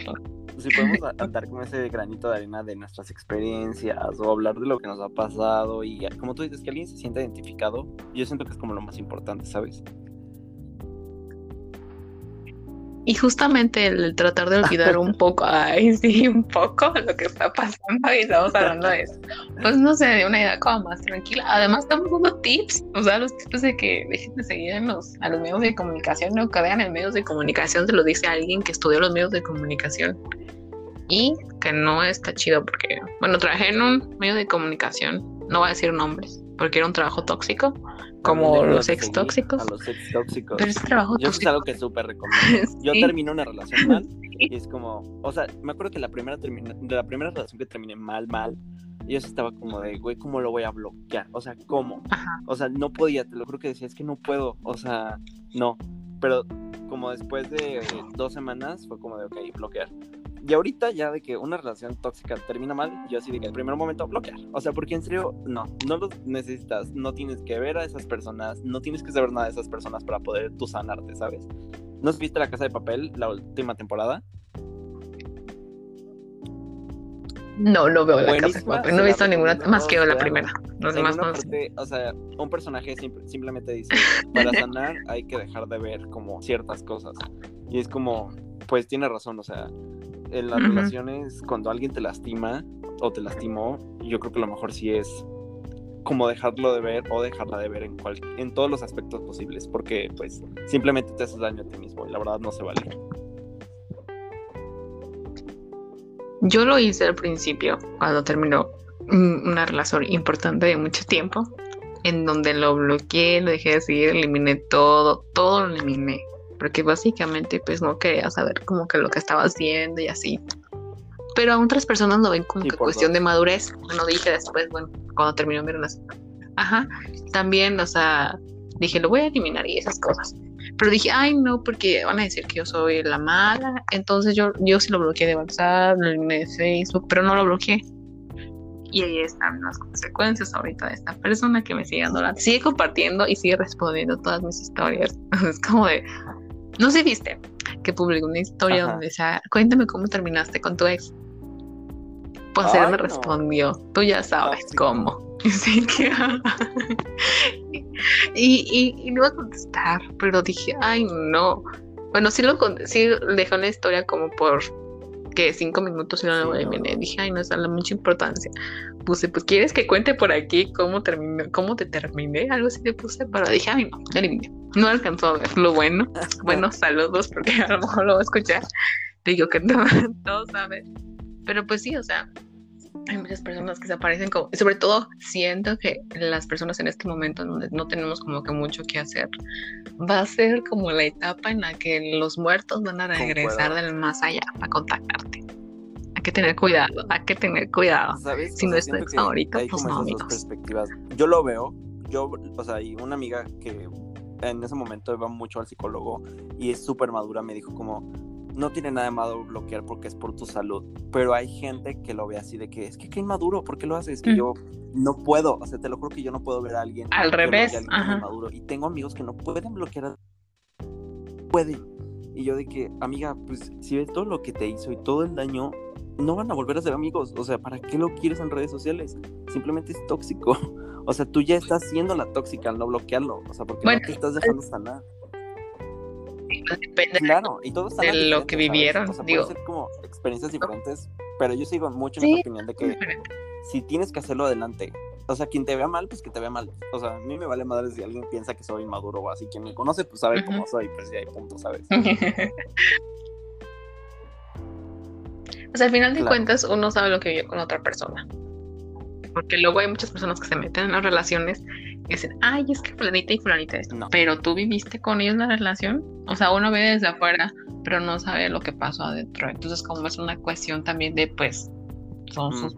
si podemos andar con ese granito de arena de nuestras experiencias o hablar de lo que nos ha pasado y como tú dices que alguien se sienta identificado, yo siento que es como lo más importante, ¿sabes? Y justamente el tratar de olvidar un poco, ay, sí, un poco lo que está pasando y estamos hablando de eso. Pues no sé, de una idea como más tranquila. Además, estamos dando tips, o sea, los tips de que dejen de seguir a los medios de comunicación, no que vean en medios de comunicación, se lo dice alguien que estudió los medios de comunicación. Y que no está chido porque, bueno, trabajé en un medio de comunicación, no voy a decir nombres, porque era un trabajo tóxico como los ex tóxicos. A los ex tóxicos. Pero ese trabajo Yo es algo que súper recomiendo. Yo termino una relación mal y es como, o sea, me acuerdo que la primera de la primera relación que terminé mal, mal, yo estaba como de, güey, ¿cómo lo voy a bloquear? O sea, ¿cómo? O sea, no podía, te lo creo que decía, es que no puedo, o sea, no. Pero como después de dos semanas fue como de, ok, bloquear. Y ahorita ya de que una relación tóxica termina mal, yo así de que el primer momento bloquear. O sea, porque en serio, no, no lo necesitas, no tienes que ver a esas personas, no tienes que saber nada de esas personas para poder tú sanarte, ¿sabes? ¿No viste La Casa de Papel, la última temporada? No, no veo La Casa de Papel, no he visto ninguna, más que la primera. Los demás no O sea, un personaje simplemente dice, para sanar hay que dejar de ver como ciertas cosas. Y es como, pues tiene razón, o sea, en las relaciones, cuando alguien te lastima o te lastimó, yo creo que lo mejor sí es como dejarlo de ver o dejarla de ver en, en todos los aspectos posibles, porque pues simplemente te haces daño a ti mismo y la verdad no se vale. Yo lo hice al principio, cuando terminó una relación importante de mucho tiempo, en donde lo bloqueé, lo dejé de seguir, eliminé todo, todo lo eliminé, porque básicamente pues no quería saber como que lo que estaba haciendo y así. Pero a otras personas lo ven como que cuestión de madurez. Bueno, dije después, bueno, cuando terminó mi relación. Ajá, también, o sea, dije, lo voy a eliminar y esas cosas. Pero dije, ay, no, porque van a decir que yo soy la mala. Entonces yo, yo sí lo bloqueé de WhatsApp, lo eliminé de Facebook, pero no lo bloqueé. Y ahí están las consecuencias ahorita de esta persona que me sigue dando la... Sigue compartiendo y sigue respondiendo todas mis historias. es como de... No sé, viste que publicó una historia donde decía, cuéntame cómo terminaste con tu ex. Pues él me respondió, tú ya sabes cómo. que... y, y, no iba a contestar, pero dije, ay, no. Bueno, sí, lo, sí dejó la historia como por que cinco minutos y no lo eliminé. Dije, ay, no es la mucha importancia. Puse, pues, ¿quieres que cuente por aquí cómo terminé, cómo te terminé? Algo así le puse, pero dije, ay, no, eliminé. No alcanzó a ver lo bueno. Bueno, saludos, porque a lo mejor lo voy a escuchar. Digo que no, todos saben. Pero pues sí, o sea, hay muchas personas que se aparecen como, sobre todo siento que las personas en este momento donde no tenemos como que mucho que hacer, va a ser como la etapa en la que los muertos van a regresar del más allá para contactarte. Hay que tener cuidado, hay que tener cuidado. Si no estás ahorita, pues no, amigos. Yo lo veo, yo, o sea, y una amiga que en ese momento iba mucho al psicólogo y es súper madura, me dijo como, no tiene nada de malo bloquear porque es por tu salud, pero hay gente que lo ve así de que es que qué inmaduro, ¿por qué lo haces? Que yo no puedo, o sea, te lo juro que yo no puedo ver a alguien al revés, y tengo amigos que no pueden bloquear, a... pueden. Y yo de que, amiga, pues si ves todo lo que te hizo y todo el daño, no van a volver a ser amigos. O sea, ¿para qué lo quieres en redes sociales? Simplemente es tóxico. O sea, tú ya estás siendo la tóxica al no bloquearlo. O sea, porque no te estás dejando sanar depende claro, y todos de lo que vivieron. O sea, digo. ser como experiencias diferentes, pero yo sigo mucho en la opinión de que si tienes que hacerlo adelante, o sea, quien te vea mal, pues que te vea mal. O sea, a mí me vale madre si alguien piensa que soy inmaduro o así. Quien me conoce, pues sabe cómo soy, pues ya hay punto, ¿sabes? o sea, al final de cuentas, uno sabe lo que vivió con otra persona. Porque luego hay muchas personas que se meten en las relaciones dicen, ay, es que fulanita y fulanita esto. No. Pero tú viviste con ellos la relación. O sea, uno ve desde afuera, pero no sabe lo que pasó adentro. Entonces, como es una cuestión también de, pues, son sus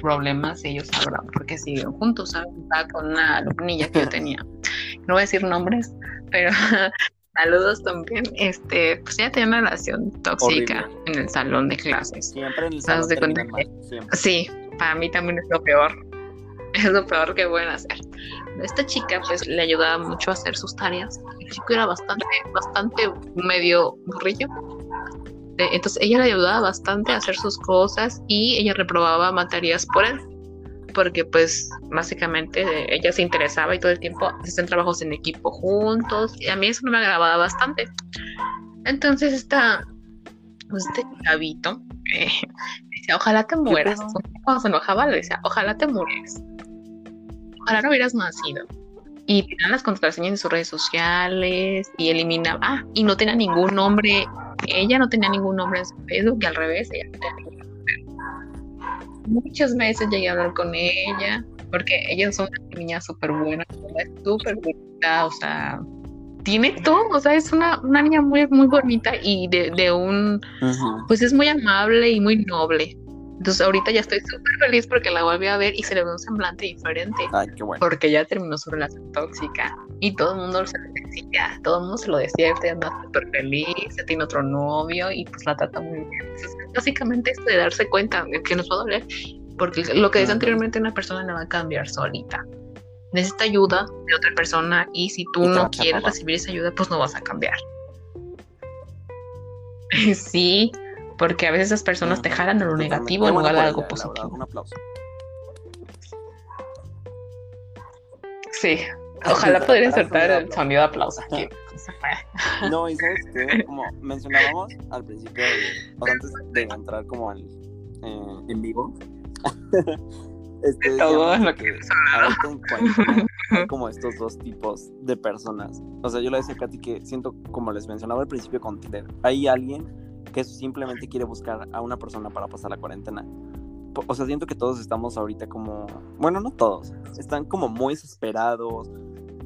problemas y ellos sabrán porque siguen juntos. ¿sabes? Estaba con una alumnilla que yo tenía. No voy a decir nombres, pero saludos también. Este, pues ella tenía una relación tóxica en el salón de clases. Siempre en el salón de Sí, para mí también es lo peor. Es lo peor que pueden hacer. Esta chica pues le ayudaba mucho a hacer sus tareas. El chico era bastante, bastante medio burrillo. Entonces ella le ayudaba bastante a hacer sus cosas y ella reprobaba materias por él. Porque pues básicamente ella se interesaba y todo el tiempo hacían trabajos en equipo juntos. Y a mí eso me agradaba bastante. Entonces esta, pues, este chavito eh, ojalá te mueras. Cuando se enojaba le decía, ojalá te mueras. Ojalá no hubieras nacido. Y tenían las contraseñas de sus redes sociales y eliminaba, ah, y no tenía ningún nombre, ella no tenía ningún nombre en su Facebook y al revés, ella no tenía ningún nombre. Muchas veces llegué a hablar con ella, porque ella es una niña súper buena, súper bonita, o sea, tiene todo, o sea, es una, una niña muy, muy bonita y de, de un, pues es muy amable y muy noble. Entonces ahorita ya estoy súper feliz porque la volví a ver y se le ve un semblante diferente. Ay, qué bueno. Porque ya terminó su relación tóxica y todo el mundo se lo decía, todo el mundo se lo decía, anda súper feliz, ya tiene otro novio y pues la trata muy bien. Entonces, básicamente esto de darse cuenta que nos va a doler, porque lo que decía anteriormente una persona no va a cambiar solita necesita ayuda de otra persona y si tú no quieres recibir esa ayuda, pues no vas a cambiar. sí, porque a veces esas personas te jalan a lo negativo en lugar de algo positivo. un aplauso. Sí, ojalá pudiera insertar el sonido de aplauso aquí. No, y sabes que, como mencionábamos al principio, o antes de entrar como al, eh, en vivo, Este, todo lo que ahorita en hay como estos dos tipos de personas. O sea, yo le decía a Katy que siento, como les mencionaba al principio con Tinder, hay alguien que simplemente quiere buscar a una persona para pasar la cuarentena. O sea, siento que todos estamos ahorita como, bueno, no todos, están como muy desesperados,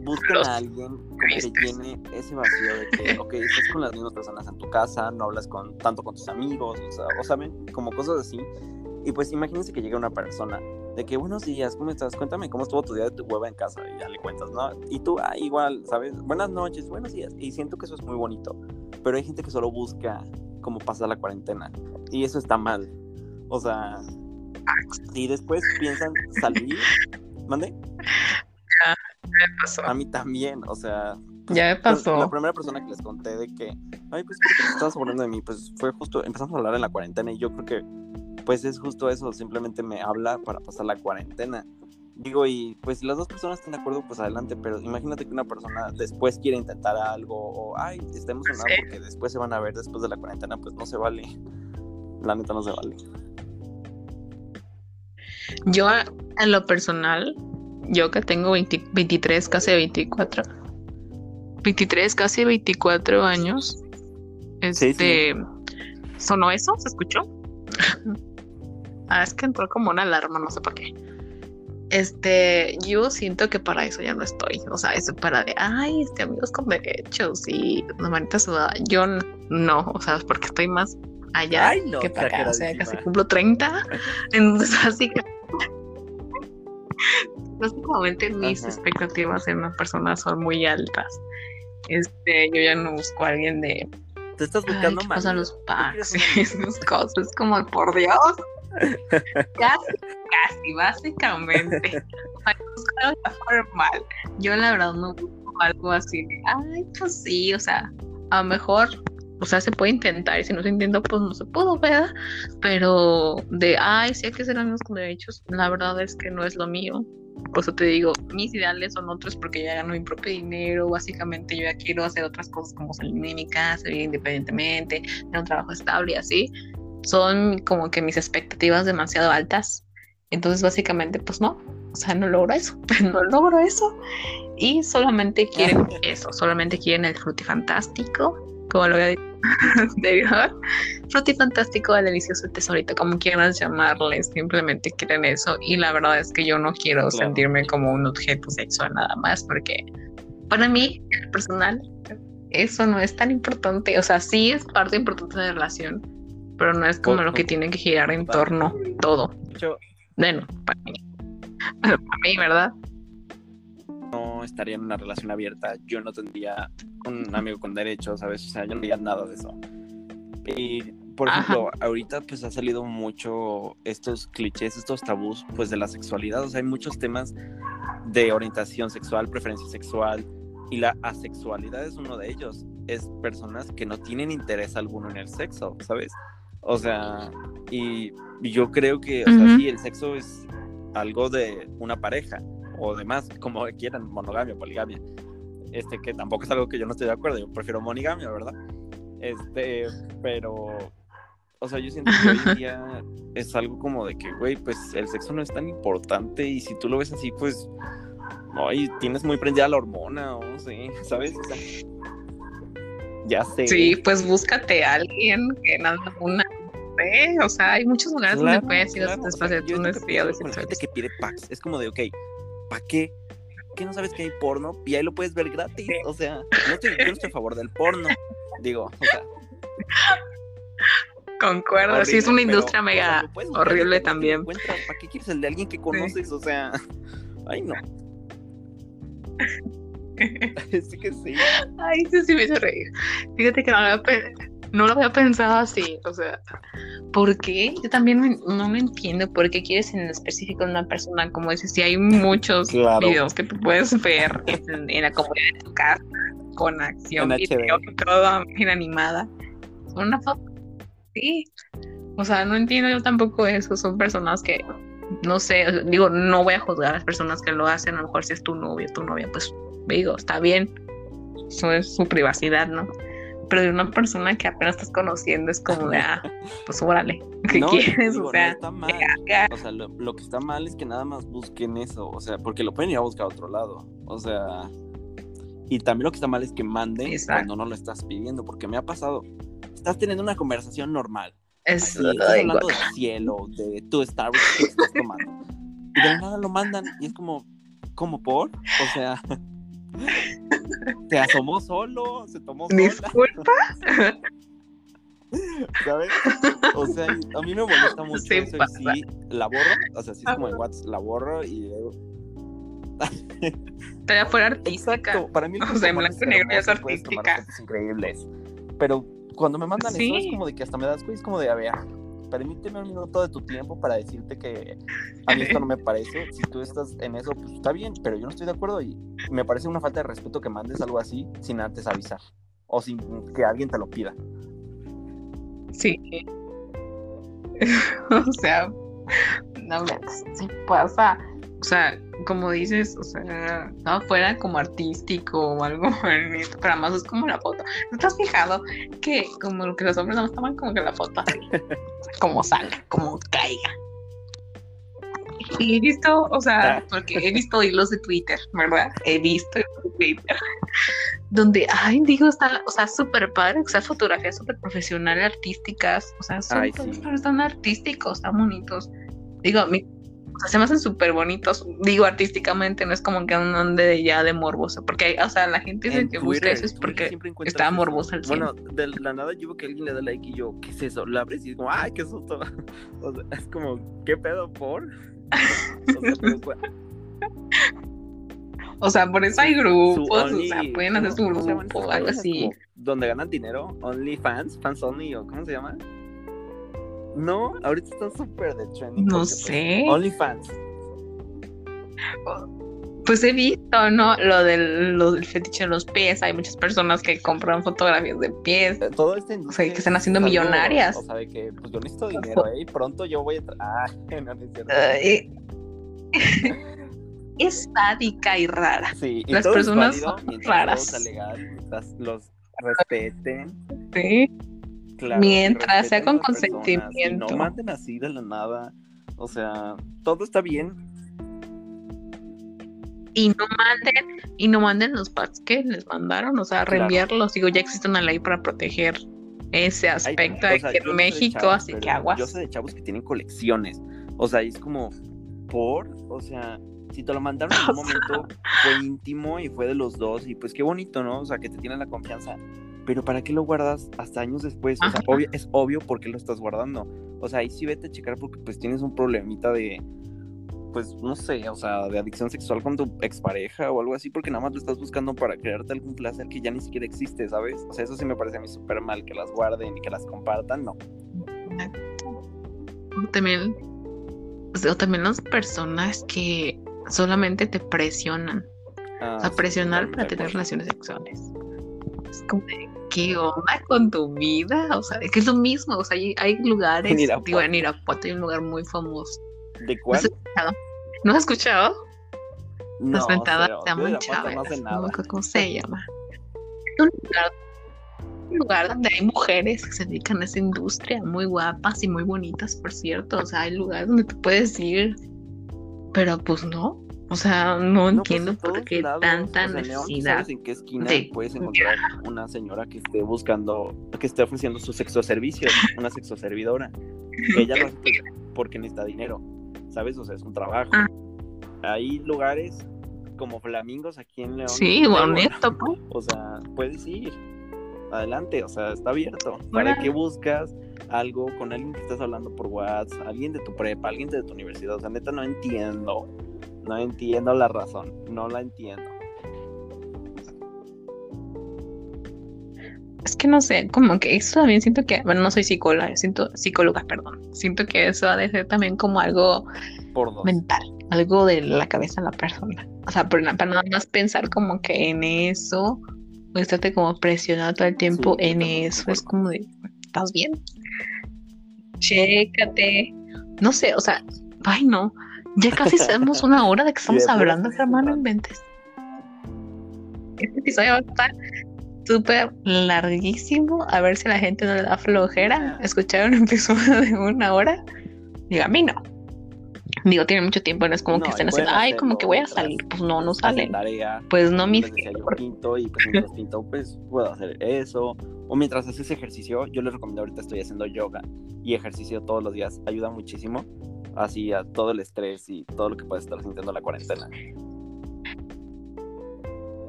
buscan Los a alguien como que llene ese vacío de que, ok, estás con las mismas personas en tu casa, no hablas con tanto con tus amigos, o sea, o saben, como cosas así. Y pues imagínense que llega una persona de que buenos días, ¿cómo estás? Cuéntame cómo estuvo tu día de tu hueva en casa y ya le cuentas, ¿no? Y tú, ah, igual, ¿sabes? Buenas noches, buenos días. Y siento que eso es muy bonito, pero hay gente que solo busca cómo pasar la cuarentena y eso está mal. O sea, y después piensan salir, ¿mande? me pasó. A mí también, o sea, Ya me Pues, pasó. La primera persona que les conté de que, ay, pues, ¿por qué te estabas hablando de mí? Pues fue justo, empezamos a hablar en la cuarentena y yo creo que, pues es justo eso, simplemente me habla para pasar la cuarentena. Digo, y pues si las dos personas están de acuerdo, pues adelante, pero imagínate que una persona después quiere intentar algo o, ay, está emocionada Sí. porque después se van a ver después de la cuarentena, pues no se vale. La neta no se vale. Yo, en lo personal, yo que tengo 20 23, casi 24, 23, casi 24 años, Sí, este, ¿sonó eso? ¿Se escuchó? ah, es que entró como una alarma, no sé por qué. Este, yo siento que para eso ya no estoy, o sea, eso para de, ay, este, amigos con derechos y la manita sudada, yo no, o sea, porque estoy más allá Ay, no, que para acá, o sea, casi cumplo 30, entonces así que básicamente mis Ajá. expectativas en una persona son muy altas. Este, yo ya no busco a alguien de Te estás buscando ¿qué mal. pasa los packs y esas cosas? Como, por Dios. Casi, casi, básicamente. Algo ya formal. Yo, la verdad, no busco algo así ay, pues sí, o sea, a lo mejor, o sea, se puede intentar y si no se intenta, pues no se pudo, ¿verdad? Pero de, ay, sí hay que ser amigos con derechos, la verdad es que no es lo mío. Por eso te digo, mis ideales son otros porque ya gano mi propio dinero, básicamente yo ya quiero hacer otras cosas como salir de mi casa, vivir independientemente, tener un trabajo estable y así. Son como que mis expectativas demasiado altas. Entonces básicamente pues no, o sea, no logro eso, no logro eso. Y solamente quieren eso, solamente quieren el frutifantástico, como lo había dicho anterior. Frutifantástico, el delicioso tesorito, como quieran llamarle, simplemente quieren eso. Y la verdad es que yo no quiero Claro. sentirme como un objeto sexual nada más, porque para mí, personal, eso no es tan importante. O sea, sí es parte importante de la relación, pero no es como Por- lo que tiene que girar en torno todo. Hecho, Bueno, para mí. Para mí, ¿verdad? no estaría en una relación abierta, yo no tendría un amigo con derechos, ¿sabes? O sea, yo no haría nada de eso. Y, por Ajá. ejemplo, ahorita pues ha salido mucho estos clichés, estos tabús, pues de la sexualidad, o sea, hay muchos temas de orientación sexual, preferencia sexual, y la asexualidad es uno de ellos. Es personas que no tienen interés alguno en el sexo, ¿sabes? O sea, y y yo creo que, o sea, Ujú. sí, el sexo es algo de una pareja, o demás, como quieran, monogamia, poligamia. Este, que tampoco es algo que yo no estoy de acuerdo, yo prefiero monogamia, ¿verdad? Este, pero, o sea, yo siento que hoy en día es algo como de que, güey, pues el sexo no es tan importante y si tú lo ves así, pues, ay, tienes muy prendida la hormona, o no sé, ¿sabes? O sea, ya sé. Sí, pues búscate a alguien que nada una sé, o sea, hay muchos lugares donde Claro, puedes ir a claro, o sea, necesidades con la gente que pide packs, es como de, ok, ¿para qué? ¿Qué no sabes que hay porno? Y ahí lo puedes ver gratis. Sí. O sea, no estoy, yo no estoy a favor del porno. Digo, o sea, Concuerdo, sí, es horrible, una pero, industria o sea, mega horrible también. ¿Para qué quieres el de alguien que conoces? O sea, ay no. sí que sí. Ay, sí, sí me hizo reír. Fíjate que no lo había, pe- no lo había pensado así, o sea, ¿por qué? Yo también no, no lo entiendo por qué quieres en específico una persona, como dices, si hay muchos Claro. videos que tú puedes ver en, en la comodidad de tu casa, con acción, En y todo bien animada. Una foto, sí. O sea, no entiendo yo tampoco eso, son personas que, no sé, o digo, no voy a juzgar a las personas que lo hacen, a lo mejor si es tu novio, tu novia, pues digo, está bien, eso es su privacidad, ¿no? pero de una persona que apenas estás conociendo es como de, ah, pues órale, ¿qué No, quieres? digo, o sea, no está mal. que haga. O sea, lo, lo que está mal es que nada más busquen eso, o sea, porque lo pueden ir a buscar a otro lado, o sea, y también lo que está mal es que manden Exacto. cuando no lo estás pidiendo, porque me ha pasado, estás teniendo una conversación normal, es, así, estás hablando del cielo, de tu Starbucks que estás tomando, y de nada lo mandan, y es como, ¿cómo por? O sea, se asomó solo, se tomó sola, Disculpa. ¿sabes? O sea, a mí me molesta mucho Sí eso y pasa. sí, la borro, o sea, sí es como en WhatsApp, la borro y luego... Todavía fuera artística. Exacto, para mí O sea, en blanco y negro ya es artística. increíbles. Pero cuando me mandan eso es como de que hasta me das güey, es como de, a ver, permíteme un minuto de tu tiempo para decirte que a mí esto no me parece. Si tú estás en eso, pues está bien, pero yo no estoy de acuerdo y me parece una falta de respeto que mandes algo así sin antes avisar o sin que alguien te lo pida. Sí. o sea, no me sí pasa. O sea, como dices, o sea, no fuera como artístico o algo pero además es como la foto. ¿No te has fijado que como lo que los hombres no toman como que la foto así, como salga, como caiga? Y he visto, o sea, porque he visto hilos de Twitter, ¿verdad? He visto hilos de Twitter donde, ay, digo, está, o sea, súper padre, o sea, fotografías súper profesionales, artísticas, o sea, todos sí. están artísticos, están bonitos. Digo, mi- sea, se me hacen súper bonitos, digo, artísticamente, no es como que ande de ya de morboso, porque, o sea, la gente dice que busca Twitter, eso es porque está eso. morboso al. Bueno, de la nada yo veo que alguien le da like y yo, ¿qué es eso? Lo abres y es como, ¡ay, qué susto! O sea, es como, ¿qué pedo por? O sea, pero, pues, o sea, por eso hay grupos, o sea, pueden hacer su ¿cómo- cómo se llaman grupo, algo así. Donde ganan dinero, Only Fans, Fans Only, o ¿cómo se llama? No, ahorita está súper de trending. No pues, sé. Only Fans. Pues he visto, ¿no? Lo del, lo del fetiche de los pies. Hay muchas personas que compran fotografías de pies. Eh, Todo este O sea, que están haciendo millonarias. O sea, de que pues yo necesito dinero, ¿eh? Y pronto yo voy a. Ah, no, no es cierto. Es sádica y rara. Sí, y las personas válido son raras. legal, los respeten. ¿sí? Claro, Mientras sea con consentimiento. no manden así de la nada. O sea, todo está bien. Y no manden, y no manden los packs que les mandaron, o sea, Claro. reenviarlos. Digo, ya existe una ley para proteger ese aspecto o de sea, que yo no de México, chavos, así que aguas. Yo sé de chavos que tienen colecciones. O sea, es como, por, o sea, si te lo mandaron en un momento, fue íntimo y fue de los dos, y pues qué bonito, ¿no? O sea, que te tienen la confianza. Pero ¿para qué lo guardas hasta años después? O sea, obvio- es obvio por qué lo estás guardando. O sea, ahí sí vete a checar porque pues tienes un problemita de, pues no sé, o sea, de adicción sexual con tu expareja o algo así, porque nada más lo estás buscando para crearte algún placer que ya ni siquiera existe, ¿sabes? O sea, eso sí me parece a mí súper mal, que las guarden y que las compartan, no. También, o también las personas que solamente te presionan. Ah, O sea, sí, presionar para tener relaciones sexuales. Es como, de, ¿qué onda con tu vida? O sea, es que es lo mismo. O sea, hay, hay lugares. En Digo, en Irapuato. Irapuato hay un lugar muy famoso. ¿De ¿No cuál? has escuchado? ¿No has escuchado? No, Las ventadas cero. se Irapuato no Chávez. sé No nada. acuerdo cómo se llama. Es un lugar, un lugar donde hay mujeres que se dedican a esa industria, muy guapas y muy bonitas, por cierto. O sea, hay lugares donde tú puedes ir, pero pues no. O sea, no, No, pues, entiendo en por qué lados, tanta o sea, en León, ¿tú necesidad. ¿Sabes en qué esquina de- puedes encontrar una señora que esté buscando, que esté ofreciendo sus sexoservicios, una sexoservidora? Ella lo hace pues, porque necesita dinero, ¿sabes? O sea, es un trabajo. Ah. Hay lugares como flamingos aquí en León. Sí, bonito, pues. O sea, puedes ir. Adelante, o sea, está abierto. ¿Para qué buscas algo con alguien que estás hablando por WhatsApp, alguien de tu prepa, alguien de tu universidad? O sea, neta, no entiendo. No entiendo la razón. No la entiendo. Es que no sé, como que eso también siento que, bueno, no soy psicóloga, siento psicóloga, perdón. Siento que eso ha de ser también como algo Por dos. mental, algo de la cabeza de la persona. O sea, para, para nada más pensar como que en eso, o estarte como presionado todo el tiempo Sí, en eso, es como de, ¿estás bien? Chécate. No sé, o sea, ay no, ya casi sabemos una hora de que estamos hablando, hermano, disfrutando. inventes. Este episodio va a estar súper larguísimo. A ver si a la gente no le da flojera escuchar un episodio de una hora. Digo, a mí no. Digo, tiene mucho tiempo, no es como No, que estén haciendo, ay, como que voy a salir. Pues no, no salen. Pues no, mi les decía yo pinto y pues mientras pinto pues puedo hacer eso o mientras haces ejercicio yo les recomiendo ahorita estoy haciendo yoga y ejercicio todos los días ayuda muchísimo así a todo el estrés y todo lo que puedes estar sintiendo en la cuarentena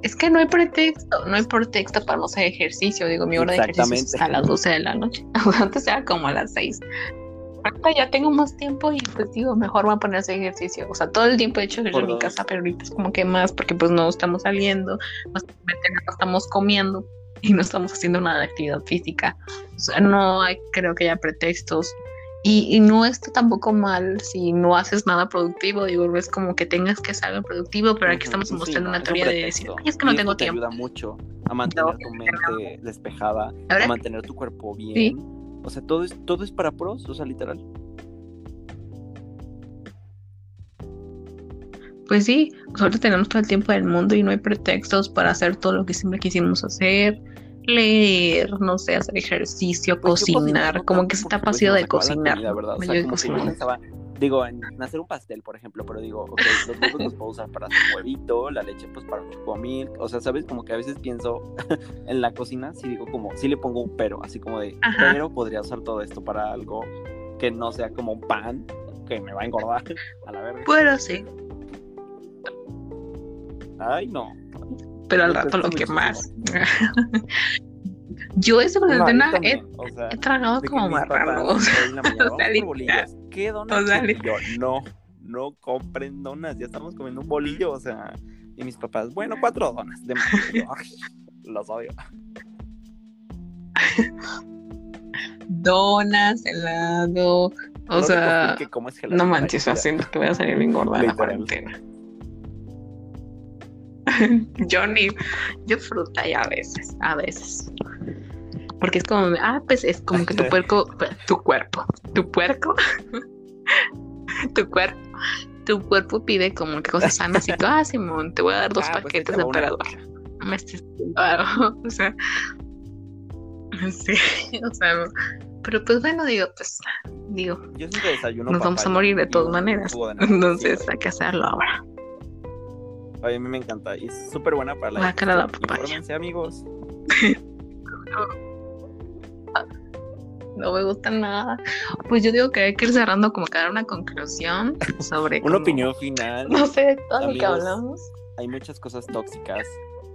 Es que no hay pretexto, no hay pretexto para no hacer ejercicio. Digo, mi hora de ejercicio es a las 12 de la noche. Antes era como a las 6. Ahorita ya tengo más tiempo y pues digo, mejor voy a poner a hacer ejercicio. O sea, todo el tiempo he hecho ejercicio en mi casa, pero ahorita es como que más porque pues no estamos saliendo, no estamos comiendo y no estamos haciendo nada de actividad física. O sea, no hay, creo que haya pretextos. Y, y no está tampoco mal si no haces nada productivo, digo, no es como que tengas que hacer algo productivo, pero aquí estamos sí, mostrando no, una teoría de decir, pretexto. "Ay, es que no Y tengo te tiempo. ayuda mucho a mantener tu mente despejada Ahora a mantener tu cuerpo bien. O sea todo es todo es para pros o sea literal. Pues sí, nosotros tenemos todo el tiempo del mundo y no hay pretextos para hacer todo lo que siempre quisimos hacer, leer, no sé, hacer ejercicio, Pues yo cocinar, como que se porque, está pues, nos de la cocinar. O sea, Yo como que yo cocino. pensaba, digo, en hacer un pastel, por ejemplo, pero digo, ok, los huevos los puedo usar para hacer huevito, la leche pues para milk, o sea, ¿sabes? Como que a veces pienso en la cocina, sí digo como, sí le pongo un pero, así como de, Ajá. pero podría usar todo esto para algo que no sea como un pan, que me va a engordar a la verga. Pero sí, Ay, no. Pero al rato lo que más. Yo yo cuarentena he, o sea, he tragado como marrano. o sea, en la mañana, o "Vamos sea, por literal. bolillos. ¿Qué donas? O sea, Y yo, no, no compren donas, ya estamos comiendo un bolillo, o sea, y mis papás, bueno, cuatro donas, de más. Y yo, "Ay, los odio. Donas, helado, o sea, que no manches, haciendo que voy a salir bien gorda de la cuarentena. yo ni, yo fruta y a veces, a veces. Porque es como, ah, pues es como que tu puerco, tu cuerpo, tu puerco, tu cuerpo, tu cuerpo pide como que cosas sanas y tú, ah, Simón, te voy a dar dos Ah, pues paquetes te de emperador. Me estés o sea, sí, o sea, pero pues bueno, digo, pues, digo, Yo siempre desayuno nos vamos a morir de todas maneras. Entonces hay que hacerlo ahora. A mí me encanta y es súper buena para la Guácala la digestión. papaya. Amigos. No me gusta nada. Pues yo digo que hay que ir cerrando como que dar una conclusión sobre Una como- opinión final. No sé, todo lo que Amigos, hablamos. hay muchas cosas tóxicas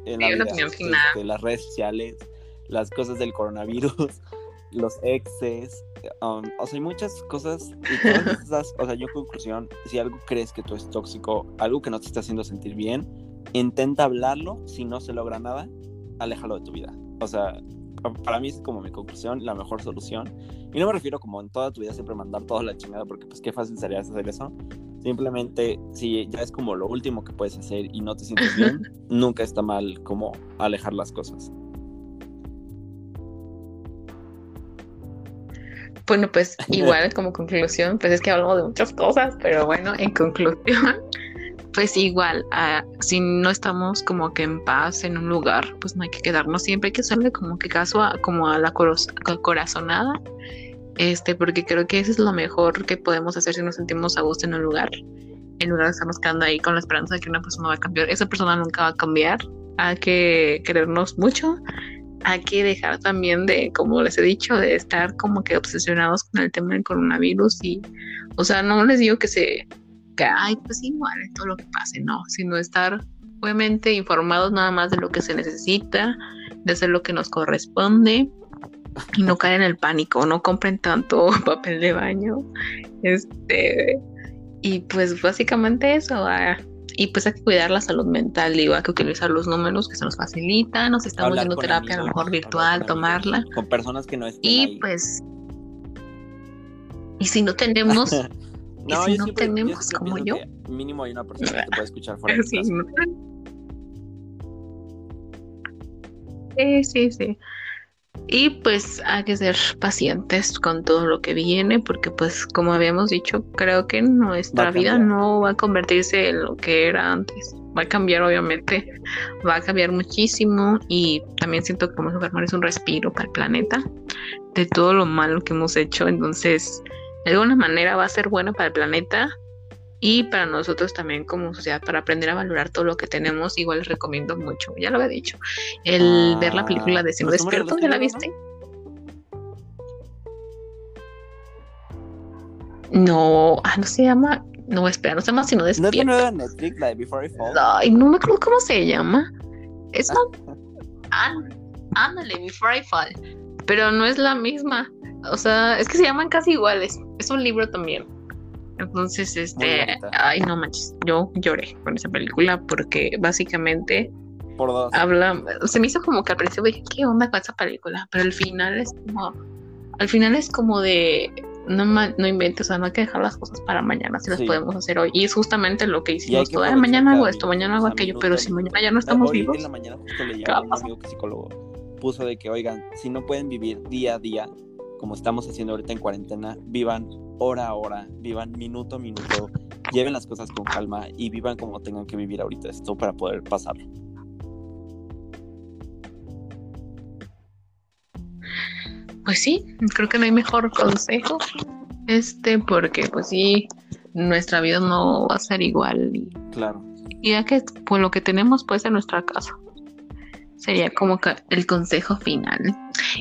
en la una vida. opinión final. Este, las redes sociales, las cosas del coronavirus, los exes, um, o sea, hay muchas cosas y todas esas, o sea, yo en conclusión, si algo crees que tú es tóxico, algo que no te está haciendo sentir bien, intenta hablarlo, si no se logra nada, aléjalo de tu vida. O sea, pa- para mí es como mi conclusión, la mejor solución. Y no me refiero como en toda tu vida siempre mandar toda la chingada, porque pues qué fácil sería hacer eso. Simplemente, si ya es como lo último que puedes hacer y no te sientes bien, nunca está mal como alejar las cosas. Bueno, pues igual como conclusión, pues es que hablamos de muchas cosas, pero bueno, en conclusión, pues igual, ah, si no estamos como que en paz en un lugar, pues no hay que quedarnos siempre, hay que hacerle como que caso a, como a la corazonada, este, porque creo que eso es lo mejor que podemos hacer si nos sentimos a gusto en un lugar, en lugar de estarnos quedando ahí con la esperanza de que una persona va a cambiar, esa persona nunca va a cambiar, hay que querernos mucho hay que dejar también de, como les he dicho, de estar como que obsesionados con el tema del coronavirus y, o sea, no les digo que se, que, ay, pues igual, todo lo que pase, no, sino estar obviamente informados nada más de lo que se necesita, de hacer lo que nos corresponde y no caer en el pánico, no compren tanto papel de baño, este, y pues básicamente eso, ah, y pues hay que cuidar la salud mental, digo, hay que utilizar los números que se nos facilitan, nos estamos Hablar con terapia a lo mejor virtual, con tomarla. Con personas que no estén Y ahí. pues, y si no tenemos, no, si no siempre- yo tenemos como yo? Mínimo hay una persona que te puede escuchar fuera de tu sí, casa. no- sí, sí, sí. Y pues hay que ser pacientes con todo lo que viene, porque pues como habíamos dicho, creo que nuestra vida no va a convertirse en lo que era antes. Va a cambiar obviamente, va a cambiar muchísimo y también siento que como enfermar es un respiro para el planeta de todo lo malo que hemos hecho. Entonces, de alguna manera va a ser bueno para el planeta y para nosotros también como sociedad para aprender a valorar todo lo que tenemos igual les recomiendo mucho ya lo había dicho el ver la película de Sino Despierto ¿ya la viste? No, ah, no se llama, no, espera, no se llama Sino Despierto. ¿No es Netflix, la de Before I Fall? Ay, no me acuerdo cómo se llama. Es ah, ándale, Before I Fall. Pero no es la misma. O sea, es que se llaman casi iguales. Es un libro también. Entonces, este, ay, no manches, yo lloré con esa película porque básicamente Por dos. habla, se me hizo como que al principio dije, ¿qué onda con esa película? Pero al final es como, al final es como de, no, no inventes, o sea, no hay que dejar las cosas para mañana, si las podemos hacer hoy. Y es justamente lo que hicimos, toda mañana hago esto, mañana hago aquello, pero si mañana ya no estamos vivos. En la mañana justo leía un amigo psicólogo puso de que, oigan, si no pueden vivir día a día, como estamos haciendo ahorita en cuarentena, vivan hora a hora, vivan minuto a minuto, lleven las cosas con calma y vivan como tengan que vivir ahorita esto para poder pasarlo. Pues sí, creo que no hay mejor consejo, este, porque pues sí, nuestra vida no va a ser igual. Y, claro. Y ya que pues lo que tenemos puede ser nuestra casa. Sería como que el consejo final.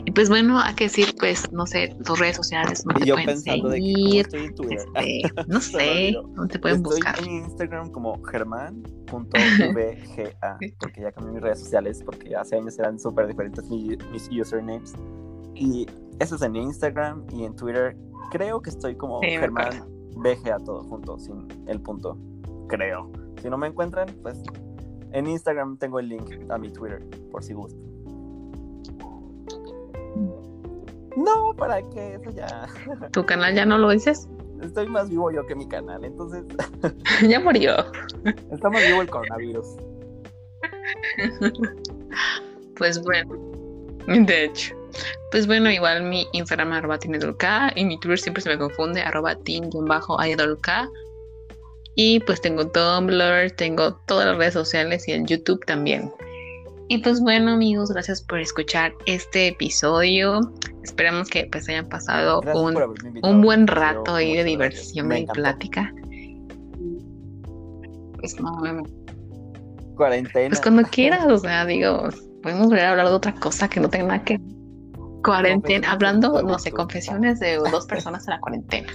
Y pues bueno, hay que decir, pues, no sé, tus redes sociales, no te pueden seguir. Este, no sé, no te pueden estoy buscar. en Instagram como germán.vga, porque ya cambié mis redes sociales, porque ya hace años eran súper diferentes mis, mis, usernames. Y eso es en Instagram y en Twitter. Creo que estoy como Germán VGA todo junto, sin el punto. Creo. Si no me encuentran, pues en Instagram tengo el link a mi Twitter, por si gustan. No, ¿para qué? Eso ya. ¿Tu canal ya no lo dices? Estoy más vivo yo que mi canal, entonces. ya murió. Está más vivo el coronavirus. pues bueno. De hecho. Pues bueno, igual mi Instagram arroba K y mi Twitter siempre se me confunde, arroba bajo K. Y pues tengo Tumblr, tengo todas las redes sociales y el YouTube también. Y pues bueno amigos, gracias por escuchar este episodio. Esperamos que pues hayan pasado un, un, buen rato ahí de diversión y plática. Pues no, Cuarentena. Pues cuando quieras, o sea, digo, podemos volver a hablar de otra cosa que no tenga nada que cuarentena, hablando, no sé, confesiones de dos personas en la cuarentena.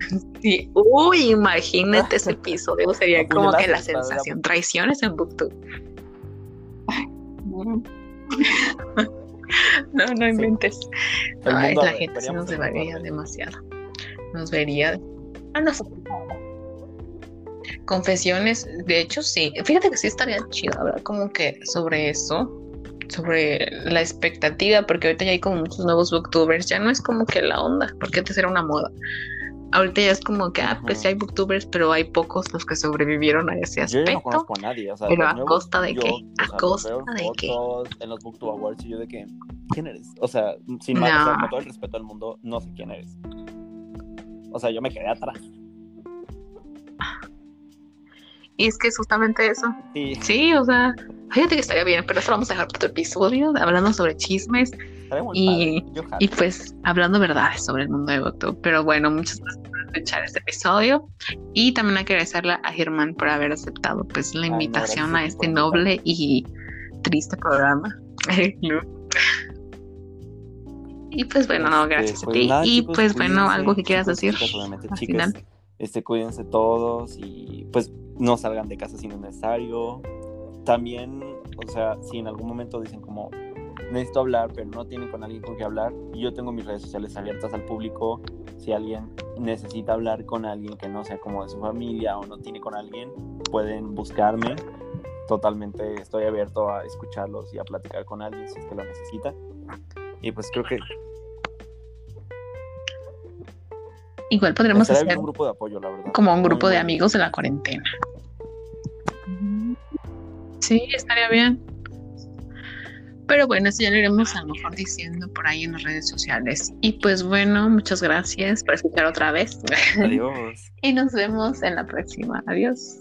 Sí. Uy, imagínate ese episodio, sería como que la sensación, traiciones en Booktube. No, no inventes. Ay, la gente se nos vería demasiado. Nos vería. Ah, no. Confesiones, de hecho sí. Fíjate que sí estaría chido hablar como que sobre eso, sobre la expectativa, porque ahorita ya hay como muchos nuevos booktubers, ya no es como que la onda, porque antes era una moda ahorita ya es como que, ah, pues sí hay booktubers, pero hay pocos los que sobrevivieron a ese aspecto. Yo no conozco a nadie, o sea, pero a costa de qué, a costa de qué. En los Booktube Awards y yo de que, ¿quién eres? O sea, sin más, con todo el respeto al mundo, no sé quién eres. O sea, yo me quedé atrás. Y es que es justamente eso. Sí. Sí, o sea, fíjate que estaría bien, pero eso vamos a dejar para otro episodio, hablando sobre chismes. Y, y, pues hablando verdades sobre el mundo de Booktube. Pero bueno, muchas gracias por escuchar este episodio. Y también hay que agradecerle a Germán por haber aceptado pues la invitación a este noble y triste programa. y pues bueno, no, este, gracias a pues ti. y pues bueno, algo que quieras decir. Al final. Este, cuídense todos y pues no salgan de casa si no es necesario. También, o sea, si en algún momento dicen como necesito hablar, pero no tienen con alguien con que hablar, yo tengo mis redes sociales abiertas al público. Si alguien necesita hablar con alguien que no sea como de su familia o no tiene con alguien, pueden buscarme. Totalmente estoy abierto a escucharlos y a platicar con alguien si es que lo necesita. Y pues creo que Igual podremos hacer un grupo de apoyo, la verdad. Como un grupo de amigos de la cuarentena. Sí, estaría bien. Pero bueno, eso ya lo iremos a lo mejor diciendo por ahí en las redes sociales. Y pues bueno, muchas gracias por escuchar otra vez. Adiós. y nos vemos en la próxima. Adiós.